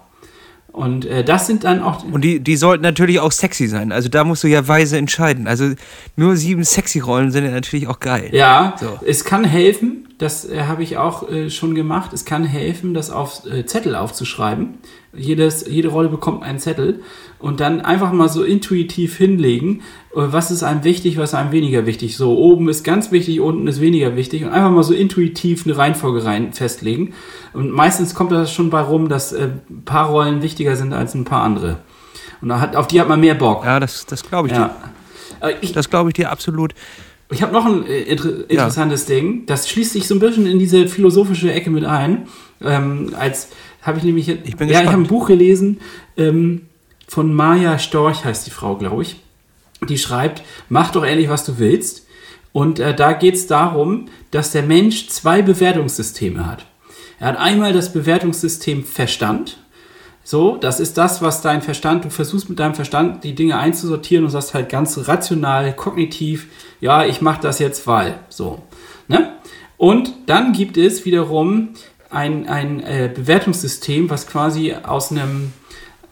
B: Und äh, das sind dann auch.
A: Und die, die sollten natürlich auch sexy sein. Also da musst du ja weise entscheiden. Also nur sieben sexy Rollen sind ja natürlich auch geil.
B: Ja, so. es kann helfen, das äh, habe ich auch äh, schon gemacht. Es kann helfen, das auf äh, Zettel aufzuschreiben. Jedes, jede Rolle bekommt einen Zettel und dann einfach mal so intuitiv hinlegen, äh, was ist einem wichtig, was ist einem weniger wichtig. So, oben ist ganz wichtig, unten ist weniger wichtig und einfach mal so intuitiv eine Reihenfolge rein festlegen. Und meistens kommt das schon bei rum, dass äh, ein paar Rollen wichtiger sind als ein paar andere. Und hat, auf die hat man mehr Bock.
A: Ja, das, das glaube ich ja. dir. Äh, ich, das glaube ich dir absolut.
B: Ich habe noch ein äh, inter interessantes ja. Ding. Das schließt sich so ein bisschen in diese philosophische Ecke mit ein. Ähm, als habe ich nämlich,
A: ich bin
B: ja, ich habe ein Buch gelesen ähm, von Maja Storch heißt die Frau, glaube ich. Die schreibt: Mach doch endlich, was du willst. Und äh, da geht es darum, dass der Mensch zwei Bewertungssysteme hat. Er hat einmal das Bewertungssystem Verstand. So, das ist das, was dein Verstand, du versuchst mit deinem Verstand die Dinge einzusortieren und sagst halt ganz rational, kognitiv, ja, ich mache das jetzt, weil. So. Ne? Und dann gibt es wiederum ein, ein äh, Bewertungssystem, was quasi aus einem,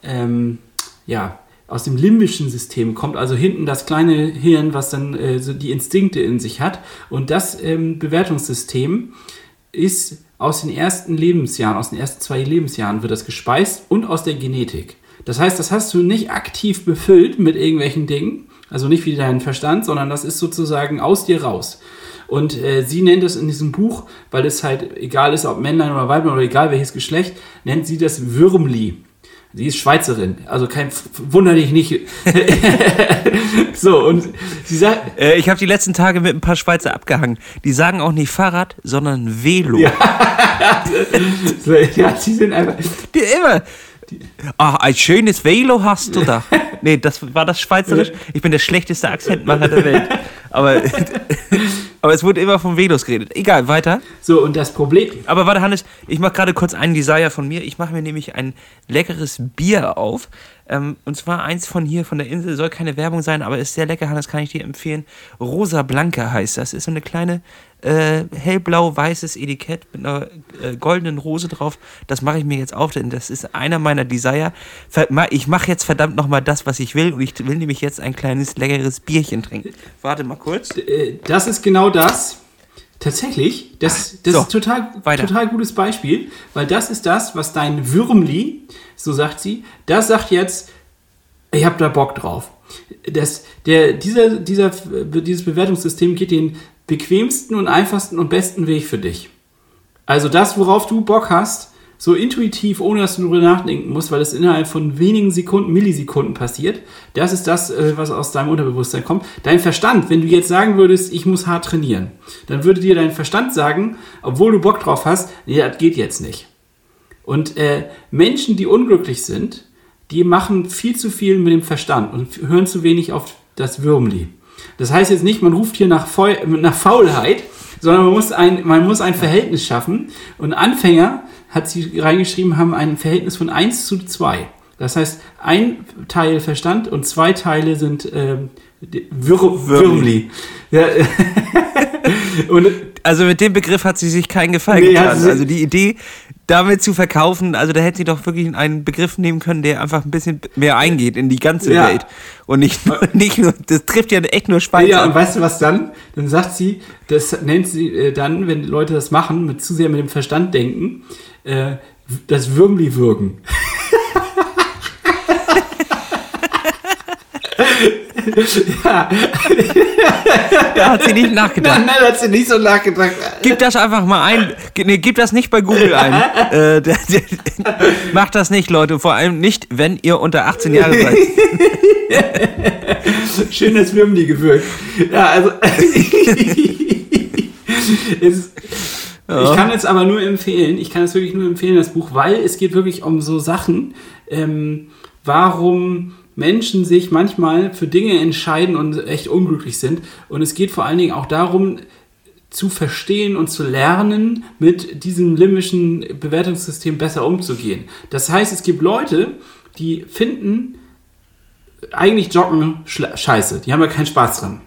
B: ähm, ja, aus dem limbischen System kommt, also hinten das kleine Hirn, was dann äh, so die Instinkte in sich hat. Und das ähm, Bewertungssystem ist aus den ersten Lebensjahren, aus den ersten zwei Lebensjahren wird das gespeist und aus der Genetik. Das heißt, das hast du nicht aktiv befüllt mit irgendwelchen Dingen, also nicht wie dein Verstand, sondern das ist sozusagen aus dir raus. Und äh, sie nennt es in diesem Buch, weil es halt egal ist, ob Männlein oder Weiblein oder egal welches Geschlecht, nennt sie das Würmli. Sie ist Schweizerin, also kein Wunder dich nicht. so, und sie sagt.
A: Äh, ich habe die letzten Tage mit ein paar Schweizer abgehangen. Die sagen auch nicht Fahrrad, sondern Velo. Ja, ja sie sind einfach. Die immer. Ach, ein schönes Velo hast du da. Nee, das war das Schweizerisch. Ich bin der schlechteste Akzentmacher der Welt. Aber, aber es wurde immer vom Velos geredet. Egal, weiter.
B: So, und das Problem.
A: Aber warte, Hannes, ich mache gerade kurz einen Desire von mir. Ich mache mir nämlich ein leckeres Bier auf. Ähm, und zwar eins von hier, von der Insel. Soll keine Werbung sein, aber ist sehr lecker, Hannes, kann ich dir empfehlen. Rosa Blanca heißt das. Ist so eine kleine äh, hellblau-weißes Etikett mit einer äh, goldenen Rose drauf. Das mache ich mir jetzt auf, denn das ist einer meiner Desire. Ich mache jetzt verdammt nochmal das, was ich will. Und ich will nämlich jetzt ein kleines, leckeres Bierchen trinken. Warte mal kurz.
B: Äh, das ist genau das. Tatsächlich, das, das so, ist total, total gutes Beispiel, weil das ist das, was dein Würmli, so sagt sie, das sagt jetzt, ich habe da Bock drauf. Das, der, dieser, dieser, dieses Bewertungssystem geht den bequemsten und einfachsten und besten Weg für dich. Also das, worauf du Bock hast, so intuitiv, ohne dass du darüber nachdenken musst, weil es innerhalb von wenigen Sekunden, Millisekunden passiert. Das ist das, äh, was aus deinem Unterbewusstsein kommt. Dein Verstand, wenn du jetzt sagen würdest, ich muss hart trainieren, dann würde dir dein Verstand sagen, obwohl du Bock drauf hast, nee, das geht jetzt nicht. Und äh, Menschen, die unglücklich sind, die machen viel zu viel mit dem Verstand und hören zu wenig auf das Würmli. Das heißt jetzt nicht, man ruft hier nach, Feu nach Faulheit, sondern man muss, ein, man muss ein Verhältnis schaffen. Und Anfänger, hat sie reingeschrieben, haben ein Verhältnis von 1 zu 2. Das heißt, ein Teil Verstand und zwei Teile sind ähm, Wür Würmli. Ja.
A: und, also mit dem Begriff hat sie sich keinen Gefallen nee, getan. Also die Idee, damit zu verkaufen, also da hätte sie doch wirklich einen Begriff nehmen können, der einfach ein bisschen mehr eingeht in die ganze ja. Welt. Und nicht nur, nicht nur, das trifft ja echt nur Schweizer.
B: Ja, und weißt du was dann? Dann sagt sie, das nennt sie äh, dann, wenn Leute das machen, mit zu sehr mit dem Verstand denken, äh, das Würmli-Würgen.
A: ja. da hat sie nicht nachgedacht.
B: Nein, nein, hat sie nicht so nachgedacht.
A: Gib das einfach mal ein. Nee, gib das nicht bei Google ein. äh, macht das nicht, Leute. Vor allem nicht, wenn ihr unter 18 Jahre seid.
B: Schön das Würmli gewürgt. Ja, also. es, ja. Ich kann es aber nur empfehlen, ich kann es wirklich nur empfehlen, das Buch, weil es geht wirklich um so Sachen, ähm, warum Menschen sich manchmal für Dinge entscheiden und echt unglücklich sind. Und es geht vor allen Dingen auch darum, zu verstehen und zu lernen, mit diesem limbischen Bewertungssystem besser umzugehen. Das heißt, es gibt Leute, die finden eigentlich Joggen scheiße. Die haben ja keinen Spaß dran.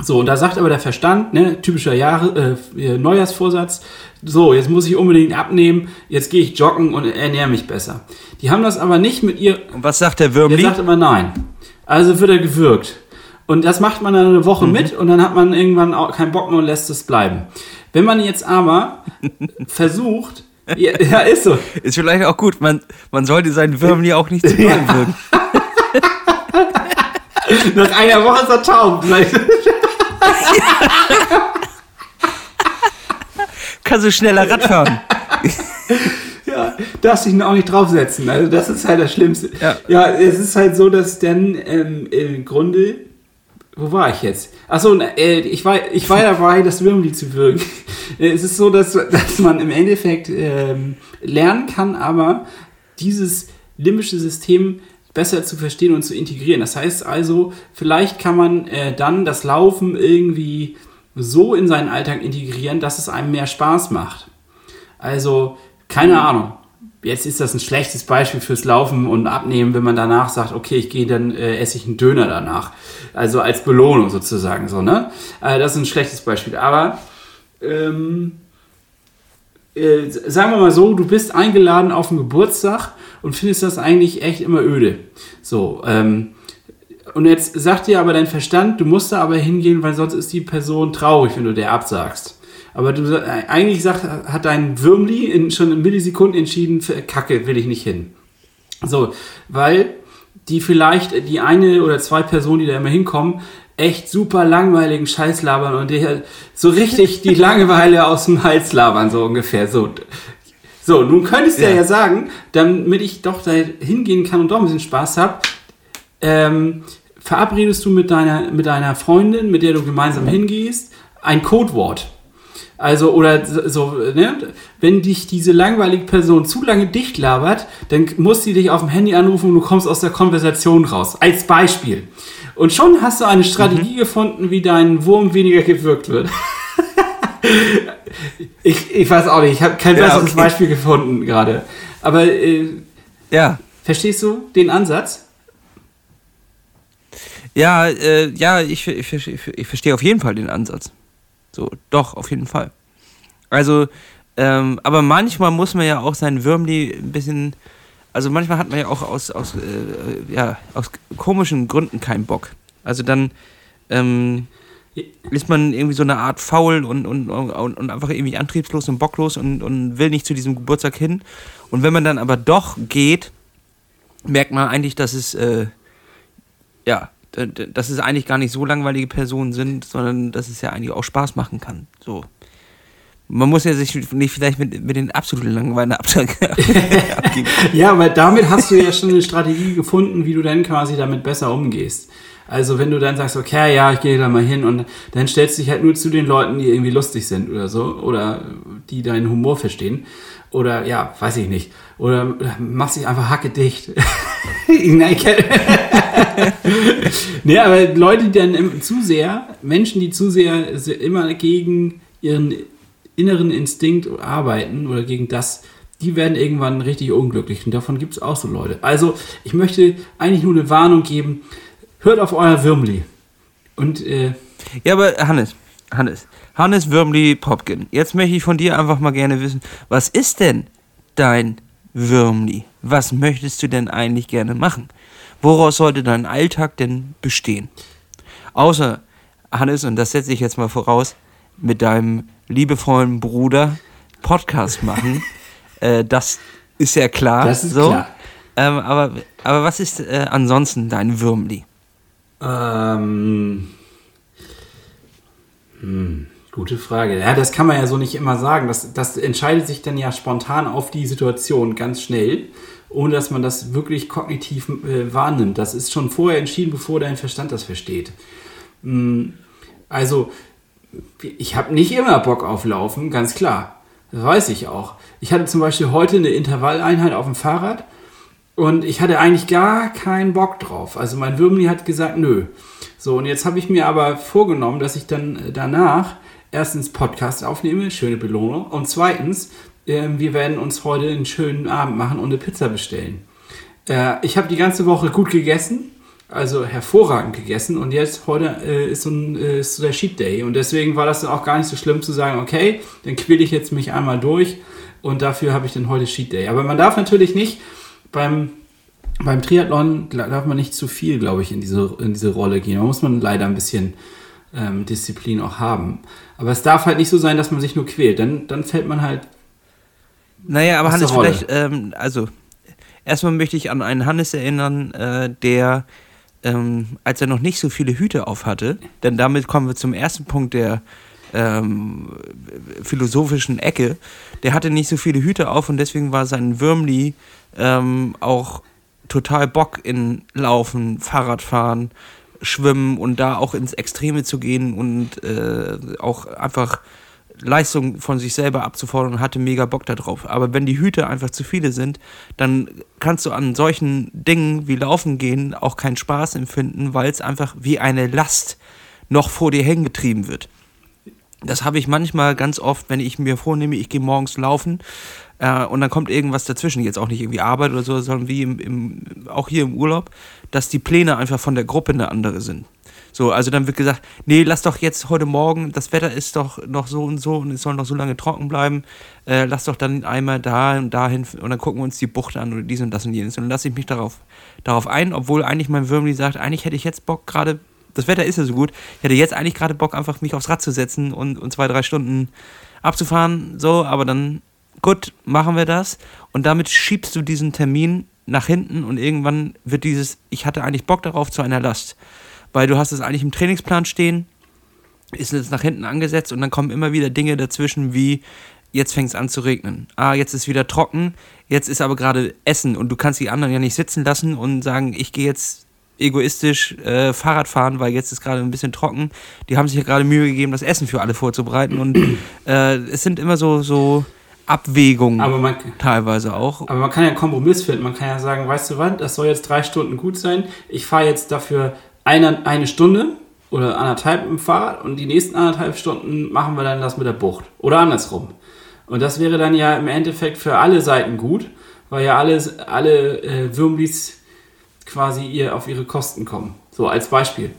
B: So, und da sagt aber der Verstand, ne, typischer Jahre, äh, Neujahrsvorsatz, so, jetzt muss ich unbedingt abnehmen, jetzt gehe ich joggen und ernähre mich besser. Die haben das aber nicht mit ihr.
A: Und was sagt der Würmli?
B: Der sagt immer nein. Also wird er gewürgt. Und das macht man dann eine Woche mhm. mit und dann hat man irgendwann auch keinen Bock mehr und lässt es bleiben. Wenn man jetzt aber versucht, ja, ja, ist so.
A: Ist vielleicht auch gut, man, man sollte seinen Würmli auch nicht zu doll würgen.
B: Nach einer Woche ist er taub.
A: Kannst du schneller Rad fahren.
B: ja, darfst dich auch nicht draufsetzen. Also das ist halt das Schlimmste. Ja, ja es ist halt so, dass dann ähm, im Grunde, wo war ich jetzt? Achso, äh, ich war, ich war dabei, das Würmli zu wirken. es ist so, dass, dass man im Endeffekt ähm, lernen kann, aber dieses limbische System besser zu verstehen und zu integrieren. Das heißt also, vielleicht kann man äh, dann das Laufen irgendwie so in seinen Alltag integrieren, dass es einem mehr Spaß macht. Also, keine Ahnung. Jetzt ist das ein schlechtes Beispiel fürs Laufen und Abnehmen, wenn man danach sagt, okay, ich gehe dann äh, esse ich einen Döner danach. Also als Belohnung sozusagen so, ne? Äh, das ist ein schlechtes Beispiel. Aber ähm, äh, sagen wir mal so, du bist eingeladen auf einen Geburtstag und findest das eigentlich echt immer öde. So, ähm, und jetzt sagt dir aber dein Verstand, du musst da aber hingehen, weil sonst ist die Person traurig, wenn du der absagst. Aber du, äh, eigentlich sagt, hat dein Würmli in, schon in Millisekunden entschieden, für Kacke will ich nicht hin. So, weil die vielleicht, die eine oder zwei Personen, die da immer hinkommen, echt super langweiligen Scheiß labern und dir so richtig die Langeweile aus dem Hals labern, so ungefähr. So, so nun könntest du ja. ja sagen, damit ich doch da hingehen kann und doch ein bisschen Spaß habe, ähm, verabredest du mit deiner, mit deiner Freundin, mit der du gemeinsam hingehst, ein Codewort. Also, oder so, ne? wenn dich diese langweilige Person zu lange dicht labert, dann muss sie dich auf dem Handy anrufen und du kommst aus der Konversation raus. Als Beispiel. Und schon hast du eine Strategie mhm. gefunden, wie dein Wurm weniger gewirkt wird. ich, ich weiß auch nicht, ich habe kein ja, besseres okay. Beispiel gefunden gerade. Aber äh, ja. verstehst du den Ansatz?
A: Ja, äh, ja, ich, ich, ich, ich verstehe auf jeden Fall den Ansatz. So, doch, auf jeden Fall. Also, ähm, aber manchmal muss man ja auch seinen Würmli ein bisschen also manchmal hat man ja auch aus, aus, äh, ja, aus komischen Gründen keinen Bock. Also dann ähm, ist man irgendwie so eine Art faul und, und, und, und einfach irgendwie antriebslos und bocklos und, und will nicht zu diesem Geburtstag hin. Und wenn man dann aber doch geht, merkt man eigentlich, dass es, äh, ja, dass es eigentlich gar nicht so langweilige Personen sind, sondern dass es ja eigentlich auch Spaß machen kann. So. Man muss ja sich nicht vielleicht mit, mit den absoluten Langeweile abgeben.
B: ja, aber damit hast du ja schon eine Strategie gefunden, wie du dann quasi damit besser umgehst. Also wenn du dann sagst, okay, ja, ich gehe da mal hin und dann stellst du dich halt nur zu den Leuten, die irgendwie lustig sind oder so oder die deinen Humor verstehen oder ja, weiß ich nicht. Oder machst dich einfach hacke dicht. nee, aber Leute, die dann zu sehr, Menschen, die zu sehr immer gegen ihren inneren Instinkt arbeiten oder gegen das, die werden irgendwann richtig unglücklich. Und davon gibt es auch so Leute. Also, ich möchte eigentlich nur eine Warnung geben. Hört auf euer Würmli. Und, äh,
A: Ja, aber Hannes, Hannes, Hannes Würmli Popkin. Jetzt möchte ich von dir einfach mal gerne wissen, was ist denn dein Würmli? Was möchtest du denn eigentlich gerne machen? Woraus sollte dein Alltag denn bestehen? Außer, Hannes, und das setze ich jetzt mal voraus, mit deinem liebevollen Bruder Podcast machen. äh, das ist ja klar.
B: Das ist so. klar.
A: Ähm, aber, aber was ist äh, ansonsten dein Würmli?
B: Ähm, hm, gute Frage. Ja, das kann man ja so nicht immer sagen. Das, das entscheidet sich dann ja spontan auf die Situation ganz schnell, ohne dass man das wirklich kognitiv äh, wahrnimmt. Das ist schon vorher entschieden, bevor dein Verstand das versteht. Hm, also, ich habe nicht immer Bock auf Laufen, ganz klar. Das weiß ich auch. Ich hatte zum Beispiel heute eine Intervalleinheit auf dem Fahrrad und ich hatte eigentlich gar keinen Bock drauf. Also mein Würmli hat gesagt, nö. So, und jetzt habe ich mir aber vorgenommen, dass ich dann danach erstens Podcast aufnehme, schöne Belohnung. Und zweitens, äh, wir werden uns heute einen schönen Abend machen und eine Pizza bestellen. Äh, ich habe die ganze Woche gut gegessen, also hervorragend gegessen. Und jetzt heute äh, ist, so ein, äh, ist so der Cheat Day. Und deswegen war das dann auch gar nicht so schlimm zu sagen, okay, dann quäle ich jetzt mich einmal durch. Und dafür habe ich dann heute Cheat Day. Aber man darf natürlich nicht beim, beim Triathlon darf man nicht zu viel, glaube ich, in diese, in diese Rolle gehen. Da muss man leider ein bisschen ähm, Disziplin auch haben. Aber es darf halt nicht so sein, dass man sich nur quält. Dann, dann fällt man halt.
A: Naja, aber Hannes, vielleicht, ähm, also, erstmal möchte ich an einen Hannes erinnern, äh, der, ähm, als er noch nicht so viele Hüte auf hatte, denn damit kommen wir zum ersten Punkt der ähm, philosophischen Ecke, der hatte nicht so viele Hüte auf und deswegen war sein Würmli ähm, auch total Bock in Laufen, Fahrradfahren, Schwimmen und da auch ins Extreme zu gehen und äh, auch einfach Leistung von sich selber abzufordern und hatte mega Bock darauf. Aber wenn die Hüte einfach zu viele sind, dann kannst du an solchen Dingen wie Laufen gehen auch keinen Spaß empfinden, weil es einfach wie eine Last noch vor dir hängen getrieben wird. Das habe ich manchmal ganz oft, wenn ich mir vornehme, ich gehe morgens laufen äh, und dann kommt irgendwas dazwischen, jetzt auch nicht irgendwie Arbeit oder so, sondern wie im, im, auch hier im Urlaub, dass die Pläne einfach von der Gruppe eine andere sind. So, also dann wird gesagt, nee, lass doch jetzt heute Morgen, das Wetter ist doch noch so und so und es soll noch so lange trocken bleiben, äh, lass doch dann einmal da und dahin und dann gucken wir uns die Bucht an oder dies und das und jenes und dann lasse ich mich darauf, darauf ein, obwohl eigentlich mein Würmli sagt, eigentlich hätte ich jetzt Bock gerade das Wetter ist ja so gut. Ich hätte jetzt eigentlich gerade Bock, einfach mich aufs Rad zu setzen und, und zwei, drei Stunden abzufahren. So, aber dann, gut, machen wir das. Und damit schiebst du diesen Termin nach hinten und irgendwann wird dieses, ich hatte eigentlich Bock darauf, zu einer Last. Weil du hast es eigentlich im Trainingsplan stehen, ist jetzt nach hinten angesetzt und dann kommen immer wieder Dinge dazwischen wie, jetzt fängt es an zu regnen. Ah, jetzt ist wieder trocken, jetzt ist aber gerade Essen und du kannst die anderen ja nicht sitzen lassen und sagen, ich gehe jetzt egoistisch äh, Fahrrad fahren, weil jetzt ist gerade ein bisschen trocken. Die haben sich ja gerade Mühe gegeben, das Essen für alle vorzubereiten und äh, es sind immer so, so Abwägungen man, teilweise auch.
B: Aber man kann ja einen Kompromiss finden. Man kann ja sagen, weißt du was, das soll jetzt drei Stunden gut sein. Ich fahre jetzt dafür eine, eine Stunde oder anderthalb im Fahrrad und die nächsten anderthalb Stunden machen wir dann das mit der Bucht. Oder andersrum. Und das wäre dann ja im Endeffekt für alle Seiten gut, weil ja alle, alle äh, Würmlis quasi ihr auf ihre Kosten kommen. So als Beispiel.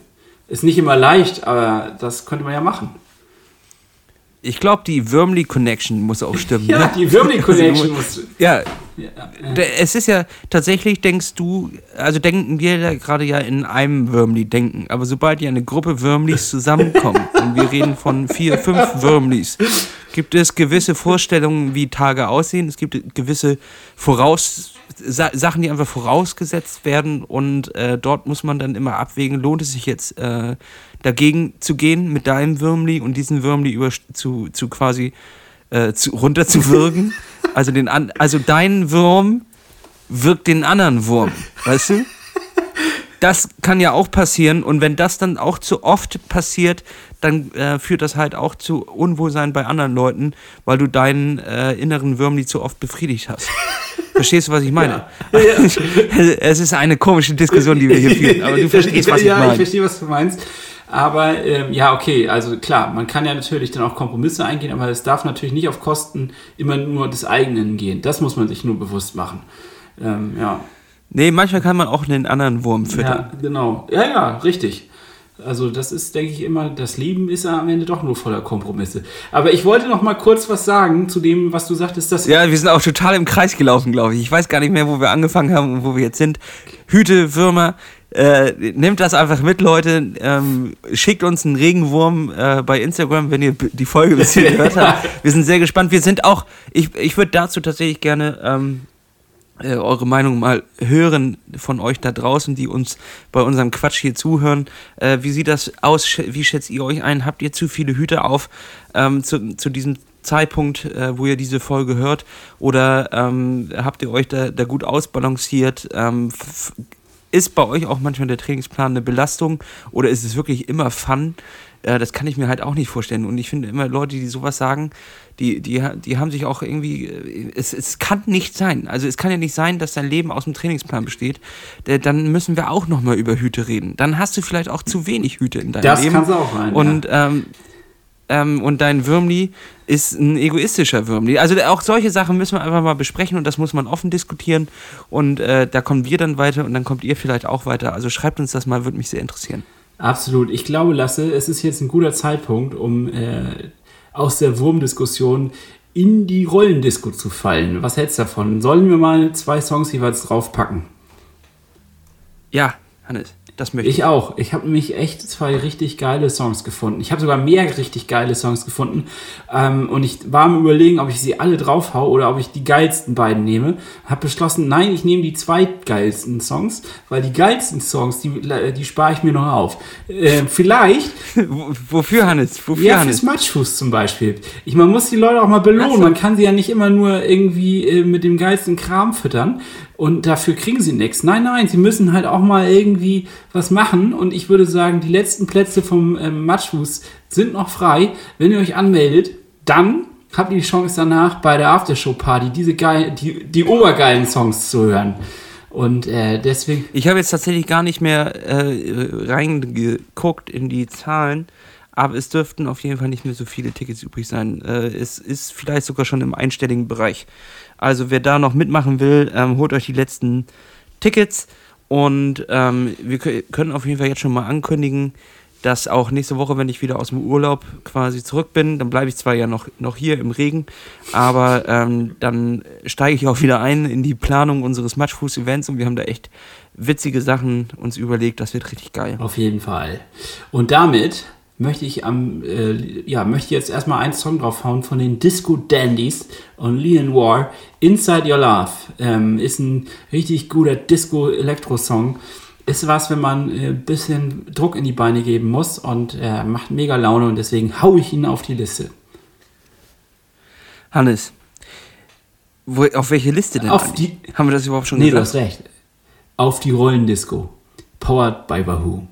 B: Ist nicht immer leicht, aber das könnte man ja machen.
A: Ich glaube, die Würmli Connection muss auch stimmen.
B: ja,
A: ne?
B: die Würmli Connection muss.
A: Ja. ja. Es ist ja tatsächlich, denkst du, also denken wir ja gerade ja in einem Würmli denken, aber sobald ja eine Gruppe Würmlis zusammenkommt und wir reden von vier, fünf Würmlis, gibt es gewisse Vorstellungen, wie Tage aussehen. Es gibt gewisse Voraus Sa Sachen, die einfach vorausgesetzt werden und äh, dort muss man dann immer abwägen, lohnt es sich jetzt äh, dagegen zu gehen mit deinem Würmli und diesen Würmli über zu, zu quasi äh, zu, runterzuwirken. also, den an also dein Wurm wirkt den anderen Wurm, weißt du? Das kann ja auch passieren und wenn das dann auch zu oft passiert, dann äh, führt das halt auch zu Unwohlsein bei anderen Leuten, weil du deinen äh, inneren Würmli zu oft befriedigt hast. Verstehst du, was ich meine? Ja. Ja, es ist eine komische Diskussion, die wir hier führen, aber du verstehst, was ich meine.
B: Ja, ich verstehe, was du meinst. Aber ähm, ja, okay, also klar, man kann ja natürlich dann auch Kompromisse eingehen, aber es darf natürlich nicht auf Kosten immer nur des eigenen gehen. Das muss man sich nur bewusst machen. Ähm, ja.
A: Nee, manchmal kann man auch einen anderen Wurm füttern.
B: Ja, genau. Ja, ja, richtig. Also das ist, denke ich, immer, das Leben ist am Ende doch nur voller Kompromisse. Aber ich wollte noch mal kurz was sagen zu dem, was du sagtest. Dass
A: ja, wir sind auch total im Kreis gelaufen, glaube ich. Ich weiß gar nicht mehr, wo wir angefangen haben und wo wir jetzt sind. Hüte, Würmer, äh, nehmt das einfach mit, Leute. Ähm, schickt uns einen Regenwurm äh, bei Instagram, wenn ihr die Folge bis hier gehört habt. Wir sind sehr gespannt. Wir sind auch, ich, ich würde dazu tatsächlich gerne... Ähm, äh, eure Meinung mal hören von euch da draußen, die uns bei unserem Quatsch hier zuhören. Äh, wie sieht das aus? Wie schätzt ihr euch ein? Habt ihr zu viele Hüte auf ähm, zu, zu diesem Zeitpunkt, äh, wo ihr diese Folge hört? Oder ähm, habt ihr euch da, da gut ausbalanciert? Ähm, ist bei euch auch manchmal der Trainingsplan eine Belastung oder ist es wirklich immer Fun? Äh, das kann ich mir halt auch nicht vorstellen. Und ich finde immer Leute, die sowas sagen, die, die, die haben sich auch irgendwie. äh, Es, es kann nicht sein. Also es kann ja nicht sein, dass dein Leben aus dem Trainingsplan besteht. Äh, Dann müssen wir auch nochmal über Hüte reden. Dann hast du vielleicht auch zu wenig Hüte in deinem
B: Das
A: Leben.
B: kann's auch sein,
A: Und, ähm, ähm, und dein Würmli ist ein egoistischer Würmli. Also auch solche Sachen müssen wir einfach mal besprechen und das muss man offen diskutieren. Und äh, da kommen wir dann weiter und dann kommt ihr vielleicht auch weiter. Also schreibt uns das mal, würde mich sehr interessieren.
B: Absolut. Ich glaube, Lasse, es ist jetzt ein guter Zeitpunkt, um äh, aus der Wurmdiskussion in die Rollendisco zu fallen. Was hältst du davon? Sollen wir mal zwei Songs jeweils draufpacken?
A: Ja, Hannes, das möchte ich.
B: Ich auch. Ich habe nämlich echt zwei richtig geile Songs gefunden. Ich habe sogar mehr richtig geile Songs gefunden. Ähm, und ich war am überlegen, ob ich sie alle draufhau oder ob ich die geilsten beiden nehme. Habe beschlossen, nein, ich nehme die zweitgeilsten Songs, weil die geilsten Songs, die, die spare ich mir noch auf. Äh, vielleicht
A: Wo- Wofür, Hannes? Wofür,
B: Ja,
A: Hannes?
B: fürs Matschfuß zum Beispiel. Ich, man muss die Leute auch mal belohnen.
A: So.
B: Man kann sie ja nicht immer nur irgendwie äh, mit dem geilsten Kram füttern und dafür kriegen sie nichts. Nein, nein, sie müssen halt auch mal irgendwie was machen. Und ich würde sagen, die letzten Plätze vom ähm, Matschfuß sind noch frei. Wenn ihr euch anmeldet, dann habt ihr die Chance danach bei der Aftershow-Party diese geil, die, die obergeilen Songs zu hören. Und äh, deswegen
A: Ich habe jetzt tatsächlich gar nicht mehr äh, reingeguckt in die Zahlen, aber es dürften auf jeden Fall nicht mehr so viele Tickets übrig sein. Äh, es ist vielleicht sogar schon im einstelligen Bereich. Also wer da noch mitmachen will, ähm, holt euch die letzten Tickets und ähm, wir kö- können auf jeden Fall jetzt schon mal ankündigen, dass auch nächste Woche, wenn ich wieder aus dem Urlaub quasi zurück bin, dann bleibe ich zwar ja noch, noch hier im Regen, aber ähm, dann steige ich auch wieder ein in die Planung unseres Matchfuß-Events und wir haben da echt witzige Sachen uns überlegt. Das wird richtig geil.
B: Auf jeden Fall. Und damit möchte ich am, äh, ja, möchte jetzt erstmal einen Song draufhauen von den Disco Dandies und Leon War. Inside Your Love ähm, ist ein richtig guter Disco-Elektro-Song. Ist was, wenn man ein äh, bisschen Druck in die Beine geben muss und äh, macht mega Laune und deswegen hau ich ihn auf die Liste.
A: Hannes, wo, auf welche Liste denn?
B: Auf die-
A: Haben wir das überhaupt schon
B: Nee, du
A: gesagt?
B: hast recht. Auf die Rollendisco. Powered by Wahoo.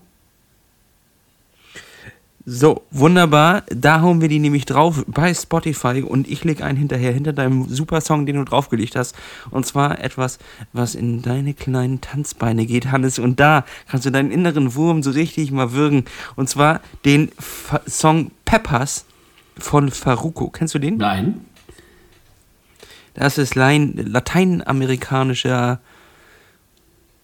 A: So, wunderbar. Da hauen wir die nämlich drauf bei Spotify und ich lege einen hinterher, hinter deinem super Song, den du draufgelegt hast. Und zwar etwas, was in deine kleinen Tanzbeine geht, Hannes. Und da kannst du deinen inneren Wurm so richtig mal würgen. Und zwar den Fa Song Peppers von Faruko. Kennst du den?
B: Nein.
A: Das ist lateinamerikanischer,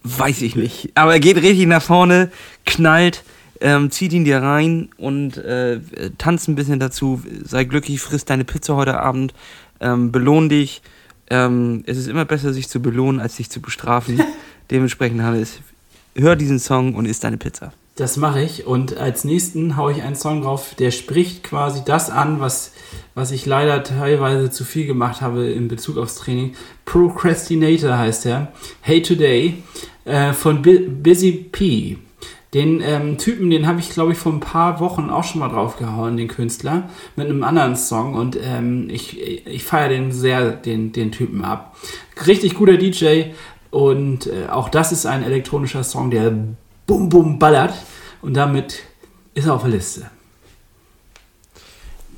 A: weiß ich nicht. Aber er geht richtig nach vorne, knallt, ähm, zieht ihn dir rein und äh, tanzt ein bisschen dazu. Sei glücklich, frisst deine Pizza heute Abend, ähm, belohn dich. Ähm, es ist immer besser, sich zu belohnen, als sich zu bestrafen. Dementsprechend, Hannes, hör diesen Song und isst deine Pizza.
B: Das mache ich und als nächsten haue ich einen Song drauf, der spricht quasi das an, was, was ich leider teilweise zu viel gemacht habe in Bezug aufs Training. Procrastinator heißt er. Hey Today äh, von Bi Busy P. Den ähm, Typen, den habe ich glaube ich vor ein paar Wochen auch schon mal draufgehauen, den Künstler, mit einem anderen Song und ähm, ich, ich feiere den sehr, den, den Typen ab. Richtig guter DJ und äh, auch das ist ein elektronischer Song, der bum bum ballert und damit ist er auf der Liste.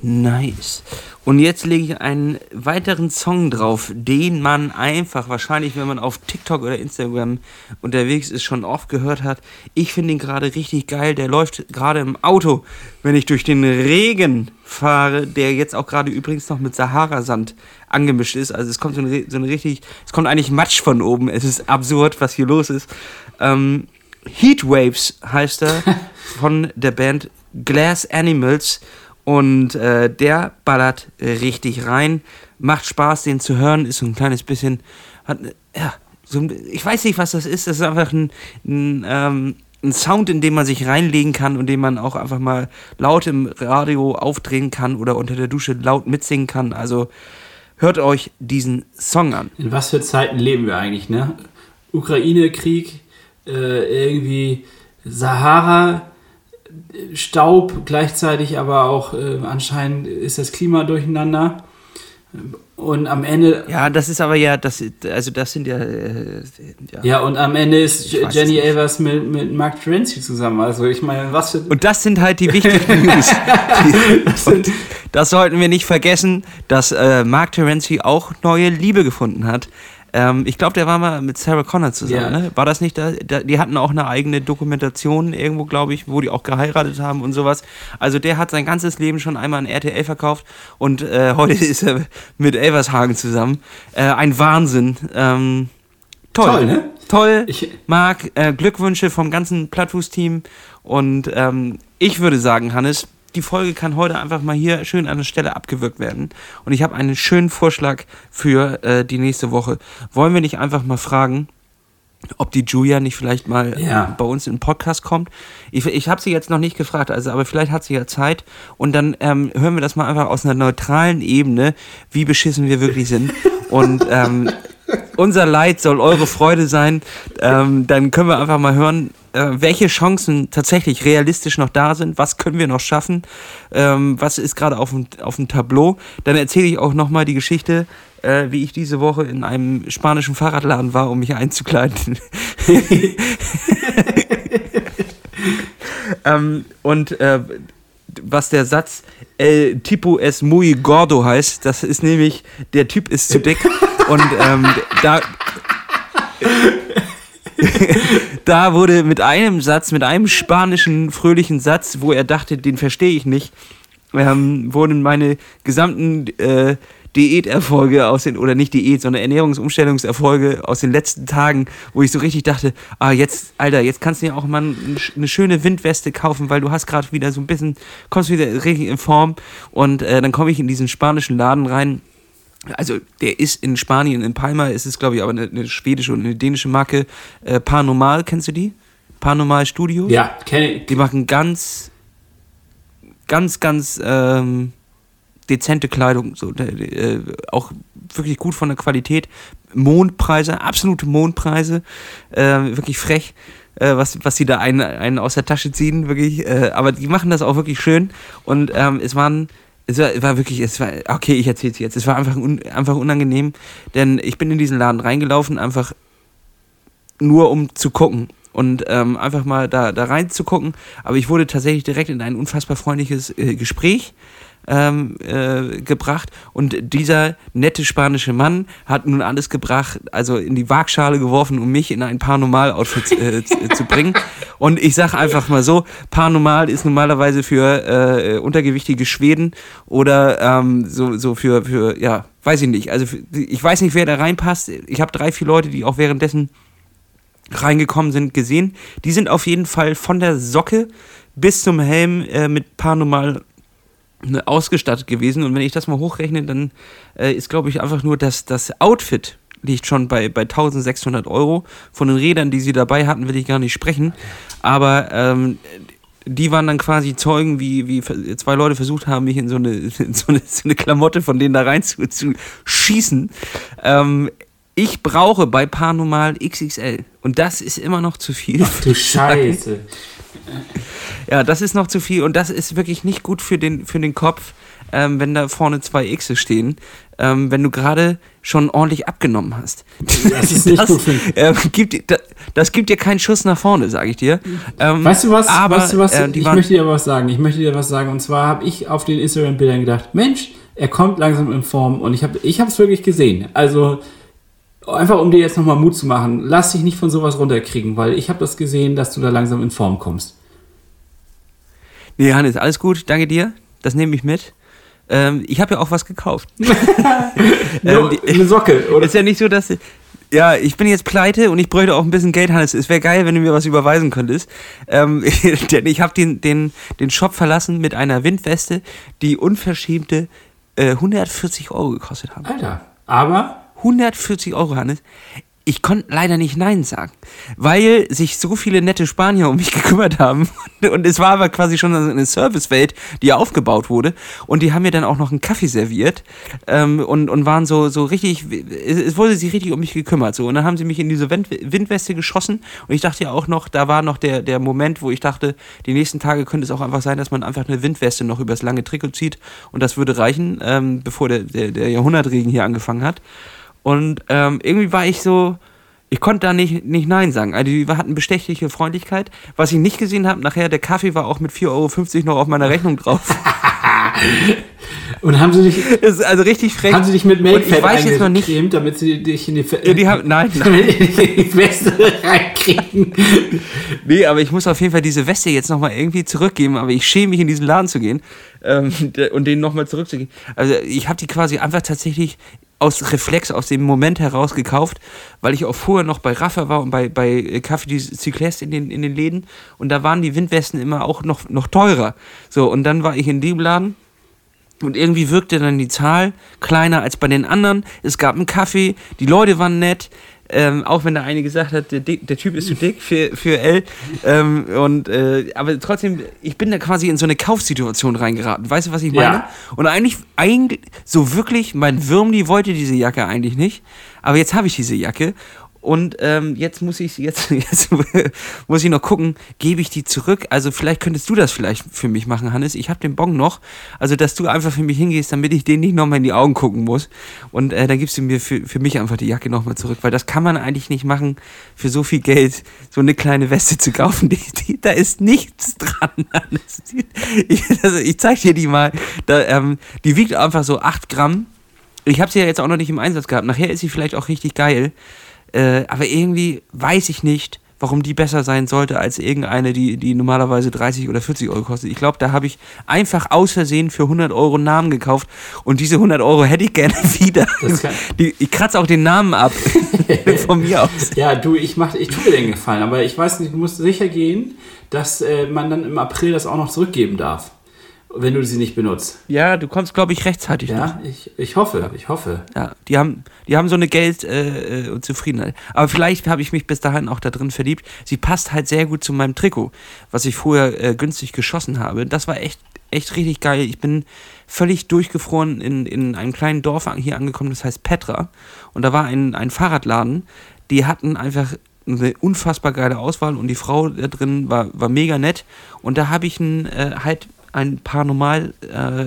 A: Nice. Und jetzt lege ich einen weiteren Song drauf, den man einfach wahrscheinlich, wenn man auf TikTok oder Instagram unterwegs ist, schon oft gehört hat. Ich finde ihn gerade richtig geil. Der läuft gerade im Auto, wenn ich durch den Regen fahre, der jetzt auch gerade übrigens noch mit Sahara-Sand angemischt ist. Also es kommt so eine, so eine richtig, es kommt eigentlich Matsch von oben. Es ist absurd, was hier los ist. Ähm, Heatwaves heißt er von der Band Glass Animals. Und äh, der ballert richtig rein. Macht Spaß, den zu hören. Ist so ein kleines bisschen. Hat, ja, so, ich weiß nicht, was das ist. Das ist einfach ein, ein, ähm, ein Sound, in den man sich reinlegen kann und den man auch einfach mal laut im Radio aufdrehen kann oder unter der Dusche laut mitsingen kann. Also Hört euch diesen Song an.
B: In was für Zeiten leben wir eigentlich, ne? Ukraine-Krieg, äh, irgendwie Sahara, Staub, gleichzeitig aber auch äh, anscheinend ist das Klima durcheinander. Und am Ende.
A: Ja, das ist aber ja, das, also das sind ja. Äh,
B: ja. ja. und am Ende ist Jenny Elvers mit, mit Mark Terenzi zusammen. Also ich meine, was für.
A: Und das sind halt die wichtigen News. das, das, sollten wir nicht vergessen, dass äh, Mark Terenzi auch neue Liebe gefunden hat. Ähm, ich glaube, der war mal mit Sarah Connor zusammen. Ja. Ne? War das nicht da, da, Die hatten auch eine eigene Dokumentation irgendwo, glaube ich, wo die auch geheiratet haben und sowas. Also der hat sein ganzes Leben schon einmal an RTL verkauft und äh, heute ist er mit Elvershagen zusammen. Äh, ein Wahnsinn. Ähm, toll. Toll, ne? Toll. Ich, Marc, äh, Glückwünsche vom ganzen Plattfuß-Team. Und ähm, ich würde sagen, Hannes, die Folge kann heute einfach mal hier schön an der Stelle abgewürgt werden. Und ich habe einen schönen Vorschlag für äh, die nächste Woche. Wollen wir nicht einfach mal fragen, ob die Julia nicht vielleicht mal ja. bei uns in den Podcast kommt. Ich, ich habe sie jetzt noch nicht gefragt, also aber vielleicht hat sie ja Zeit und dann ähm, hören wir das mal einfach aus einer neutralen Ebene, wie beschissen wir wirklich sind. und ähm, unser Leid soll eure Freude sein. Ähm, dann können wir einfach mal hören, äh, welche Chancen tatsächlich realistisch noch da sind. Was können wir noch schaffen? Ähm, was ist gerade auf dem, auf dem Tableau? Dann erzähle ich auch nochmal die Geschichte, äh, wie ich diese Woche in einem spanischen Fahrradladen war, um mich einzukleiden. ähm, und äh, was der Satz El tipo es muy gordo heißt, das ist nämlich, der Typ ist zu dick. Und ähm, da. da wurde mit einem Satz, mit einem spanischen fröhlichen Satz, wo er dachte, den verstehe ich nicht, ähm, wurden meine gesamten äh, Diäterfolge aus den, oder nicht Diät, sondern Ernährungsumstellungserfolge aus den letzten Tagen, wo ich so richtig dachte, ah, jetzt, Alter, jetzt kannst du ja auch mal eine schöne Windweste kaufen, weil du hast gerade wieder so ein bisschen, kommst wieder richtig in Form. Und äh, dann komme ich in diesen spanischen Laden rein also der ist in Spanien, in Palma ist es, glaube ich, aber eine, eine, schwedische und eine dänische Marke. Äh, Paranormal, kennst du die? Paranormal Studio?
B: Ja, kenne ich.
A: Die machen ganz, ganz, ganz ähm, dezente Kleidung, so, äh, auch wirklich gut von der Qualität. Mondpreise, absolute Mondpreise, äh, wirklich frech, äh, was, was sie da einen, einen aus der Tasche ziehen, wirklich. Äh, aber die machen das auch wirklich schön und ähm, es waren es war, war, wirklich, es war, okay, ich erzähl's jetzt. Es war einfach, un, einfach unangenehm, denn ich bin in diesen Laden reingelaufen, einfach nur um zu gucken und ähm, einfach mal da, da reinzugucken. Aber ich wurde tatsächlich direkt in ein unfassbar freundliches äh, Gespräch ähm, äh, gebracht und dieser nette spanische Mann hat nun alles gebracht, also in die Waagschale geworfen, um mich in ein Paranormal-Outfit äh, zu, zu bringen. Und ich sage einfach mal so, Paranormal ist normalerweise für äh, untergewichtige Schweden oder ähm, so, so für, für, ja, weiß ich nicht. Also ich weiß nicht, wer da reinpasst. Ich habe drei, vier Leute, die auch währenddessen reingekommen sind, gesehen. Die sind auf jeden Fall von der Socke bis zum Helm äh, mit Paranormal ausgestattet gewesen. Und wenn ich das mal hochrechne, dann äh, ist, glaube ich, einfach nur das, das Outfit liegt schon bei, bei 1600 Euro. Von den Rädern, die sie dabei hatten, will ich gar nicht sprechen. Aber ähm, die waren dann quasi Zeugen, wie, wie zwei Leute versucht haben, mich in so eine, in so eine, so eine Klamotte von denen da rein zu, zu schießen. Ähm, ich brauche bei Paranormal XXL. Und das ist immer noch zu viel.
B: Ach du Scheiße.
A: Ja, das ist noch zu viel und das ist wirklich nicht gut für den, für den Kopf, ähm, wenn da vorne zwei X stehen, ähm, wenn du gerade schon ordentlich abgenommen hast. Das ist nicht das, gut. Äh, gibt, das, das, gibt dir keinen Schuss nach vorne, sage ich dir.
B: Ähm, weißt du was? Aber, weißt du was? Äh, ich möchte dir was sagen. Ich möchte dir was sagen. Und zwar habe ich auf den Instagram-Bildern gedacht, Mensch, er kommt langsam in Form und ich habe ich es wirklich gesehen. Also einfach um dir jetzt nochmal Mut zu machen, lass dich nicht von sowas runterkriegen, weil ich habe das gesehen, dass du da langsam in Form kommst.
A: Nee, Hannes, alles gut, danke dir. Das nehme ich mit. Ähm, ich habe ja auch was gekauft.
B: ähm, eine Socke,
A: oder? Ist ja nicht so, dass. Ja, ich bin jetzt pleite und ich bräuchte auch ein bisschen Geld, Hannes. Es wäre geil, wenn du mir was überweisen könntest. Ähm, denn ich habe den, den, den Shop verlassen mit einer Windweste, die unverschämte äh, 140 Euro gekostet hat.
B: Alter, aber
A: 140 Euro, Hannes. ich konnte leider nicht Nein sagen, weil sich so viele nette Spanier um mich gekümmert haben. Und es war aber quasi schon eine Servicewelt, die aufgebaut wurde. Und die haben mir dann auch noch einen Kaffee serviert ähm, und, und waren so, so richtig, es wurde sich richtig um mich gekümmert. So. Und dann haben sie mich in diese Wind, Windweste geschossen. Und ich dachte ja auch noch, da war noch der, der Moment, wo ich dachte, die nächsten Tage könnte es auch einfach sein, dass man einfach eine Windweste noch übers lange Trikot zieht. Und das würde reichen, ähm, bevor der, der, der Jahrhundertregen hier angefangen hat. Und ähm, irgendwie war ich so, ich konnte da nicht, nicht Nein sagen. Also die hatten bestechliche Freundlichkeit. Was ich nicht gesehen habe, nachher der Kaffee war auch mit 4,50 Euro noch auf meiner Rechnung drauf.
B: Und haben sie dich,
A: das ist also richtig frech.
B: haben sie dich mit Make-Fett
A: ich weiß jetzt noch nicht-
B: eingecremt, damit sie dich in die, Fe
A: Ja, die haben, nein, nein.
B: damit in die Weste reinkriegen?
A: Nee, aber ich muss auf jeden Fall diese Weste jetzt nochmal irgendwie zurückgeben, aber ich schäme mich, in diesen Laden zu gehen ähm, und den nochmal zurückzugeben. Also ich habe die quasi einfach tatsächlich aus Reflex, aus dem Moment heraus gekauft, weil ich auch vorher noch bei Rafa war und bei, bei Café du Cycleste in den, in den Läden und da waren die Windwesten immer auch noch, noch teurer. So, und dann war ich in dem Laden und irgendwie wirkte dann die Zahl kleiner als bei den anderen. Es gab einen Kaffee, die Leute waren nett. Ähm, auch wenn da eine gesagt hat, der, der Typ ist zu dick für, für L. Ähm, und, äh, aber trotzdem, ich bin da quasi in so eine Kaufsituation reingeraten. Weißt du, was ich meine?
B: Ja.
A: Und eigentlich, eigentlich, so wirklich, mein Würmli wollte diese Jacke eigentlich nicht. Aber jetzt habe ich diese Jacke. Und ähm, jetzt muss ich jetzt, jetzt muss ich noch gucken, gebe ich die zurück? Also vielleicht könntest du das vielleicht für mich machen, Hannes. Ich habe den Bon noch. Also dass du einfach für mich hingehst, damit ich den nicht nochmal in die Augen gucken muss. Und äh, dann gibst du mir für, für mich einfach die Jacke nochmal zurück. Weil das kann man eigentlich nicht machen, für so viel Geld so eine kleine Weste zu kaufen. Die, die, da ist nichts dran. Hannes. Ich, also ich zeig dir die mal. Da, ähm, die wiegt einfach so 8 Gramm. Ich habe sie ja jetzt auch noch nicht im Einsatz gehabt. Nachher ist sie vielleicht auch richtig geil. Äh, aber irgendwie weiß ich nicht, warum die besser sein sollte als irgendeine, die, die normalerweise 30 oder 40 Euro kostet. Ich glaube, da habe ich einfach aus Versehen für 100 Euro einen Namen gekauft und diese 100 Euro hätte ich gerne wieder. Die, ich kratze auch den Namen ab von mir aus.
B: Ja, du, ich, mach, ich tue dir den Gefallen, aber ich weiß nicht, du musst sicher gehen, dass äh, man dann im April das auch noch zurückgeben darf, wenn du sie nicht benutzt.
A: Ja, du kommst, glaube ich, rechtzeitig.
B: Ja, ich, ich hoffe, ich hoffe.
A: Ja, die haben, die haben so eine Geld- äh, äh, und Zufriedenheit. Aber vielleicht habe ich mich bis dahin auch da drin verliebt. Sie passt halt sehr gut zu meinem Trikot, was ich vorher äh, günstig geschossen habe. Das war echt, echt richtig geil. Ich bin völlig durchgefroren in, in einem kleinen Dorf hier angekommen, das heißt Petra. Und da war ein, ein Fahrradladen, die hatten einfach eine unfassbar geile Auswahl und die Frau da drin war, war mega nett. Und da habe ich ein, äh, halt ein paar normal äh,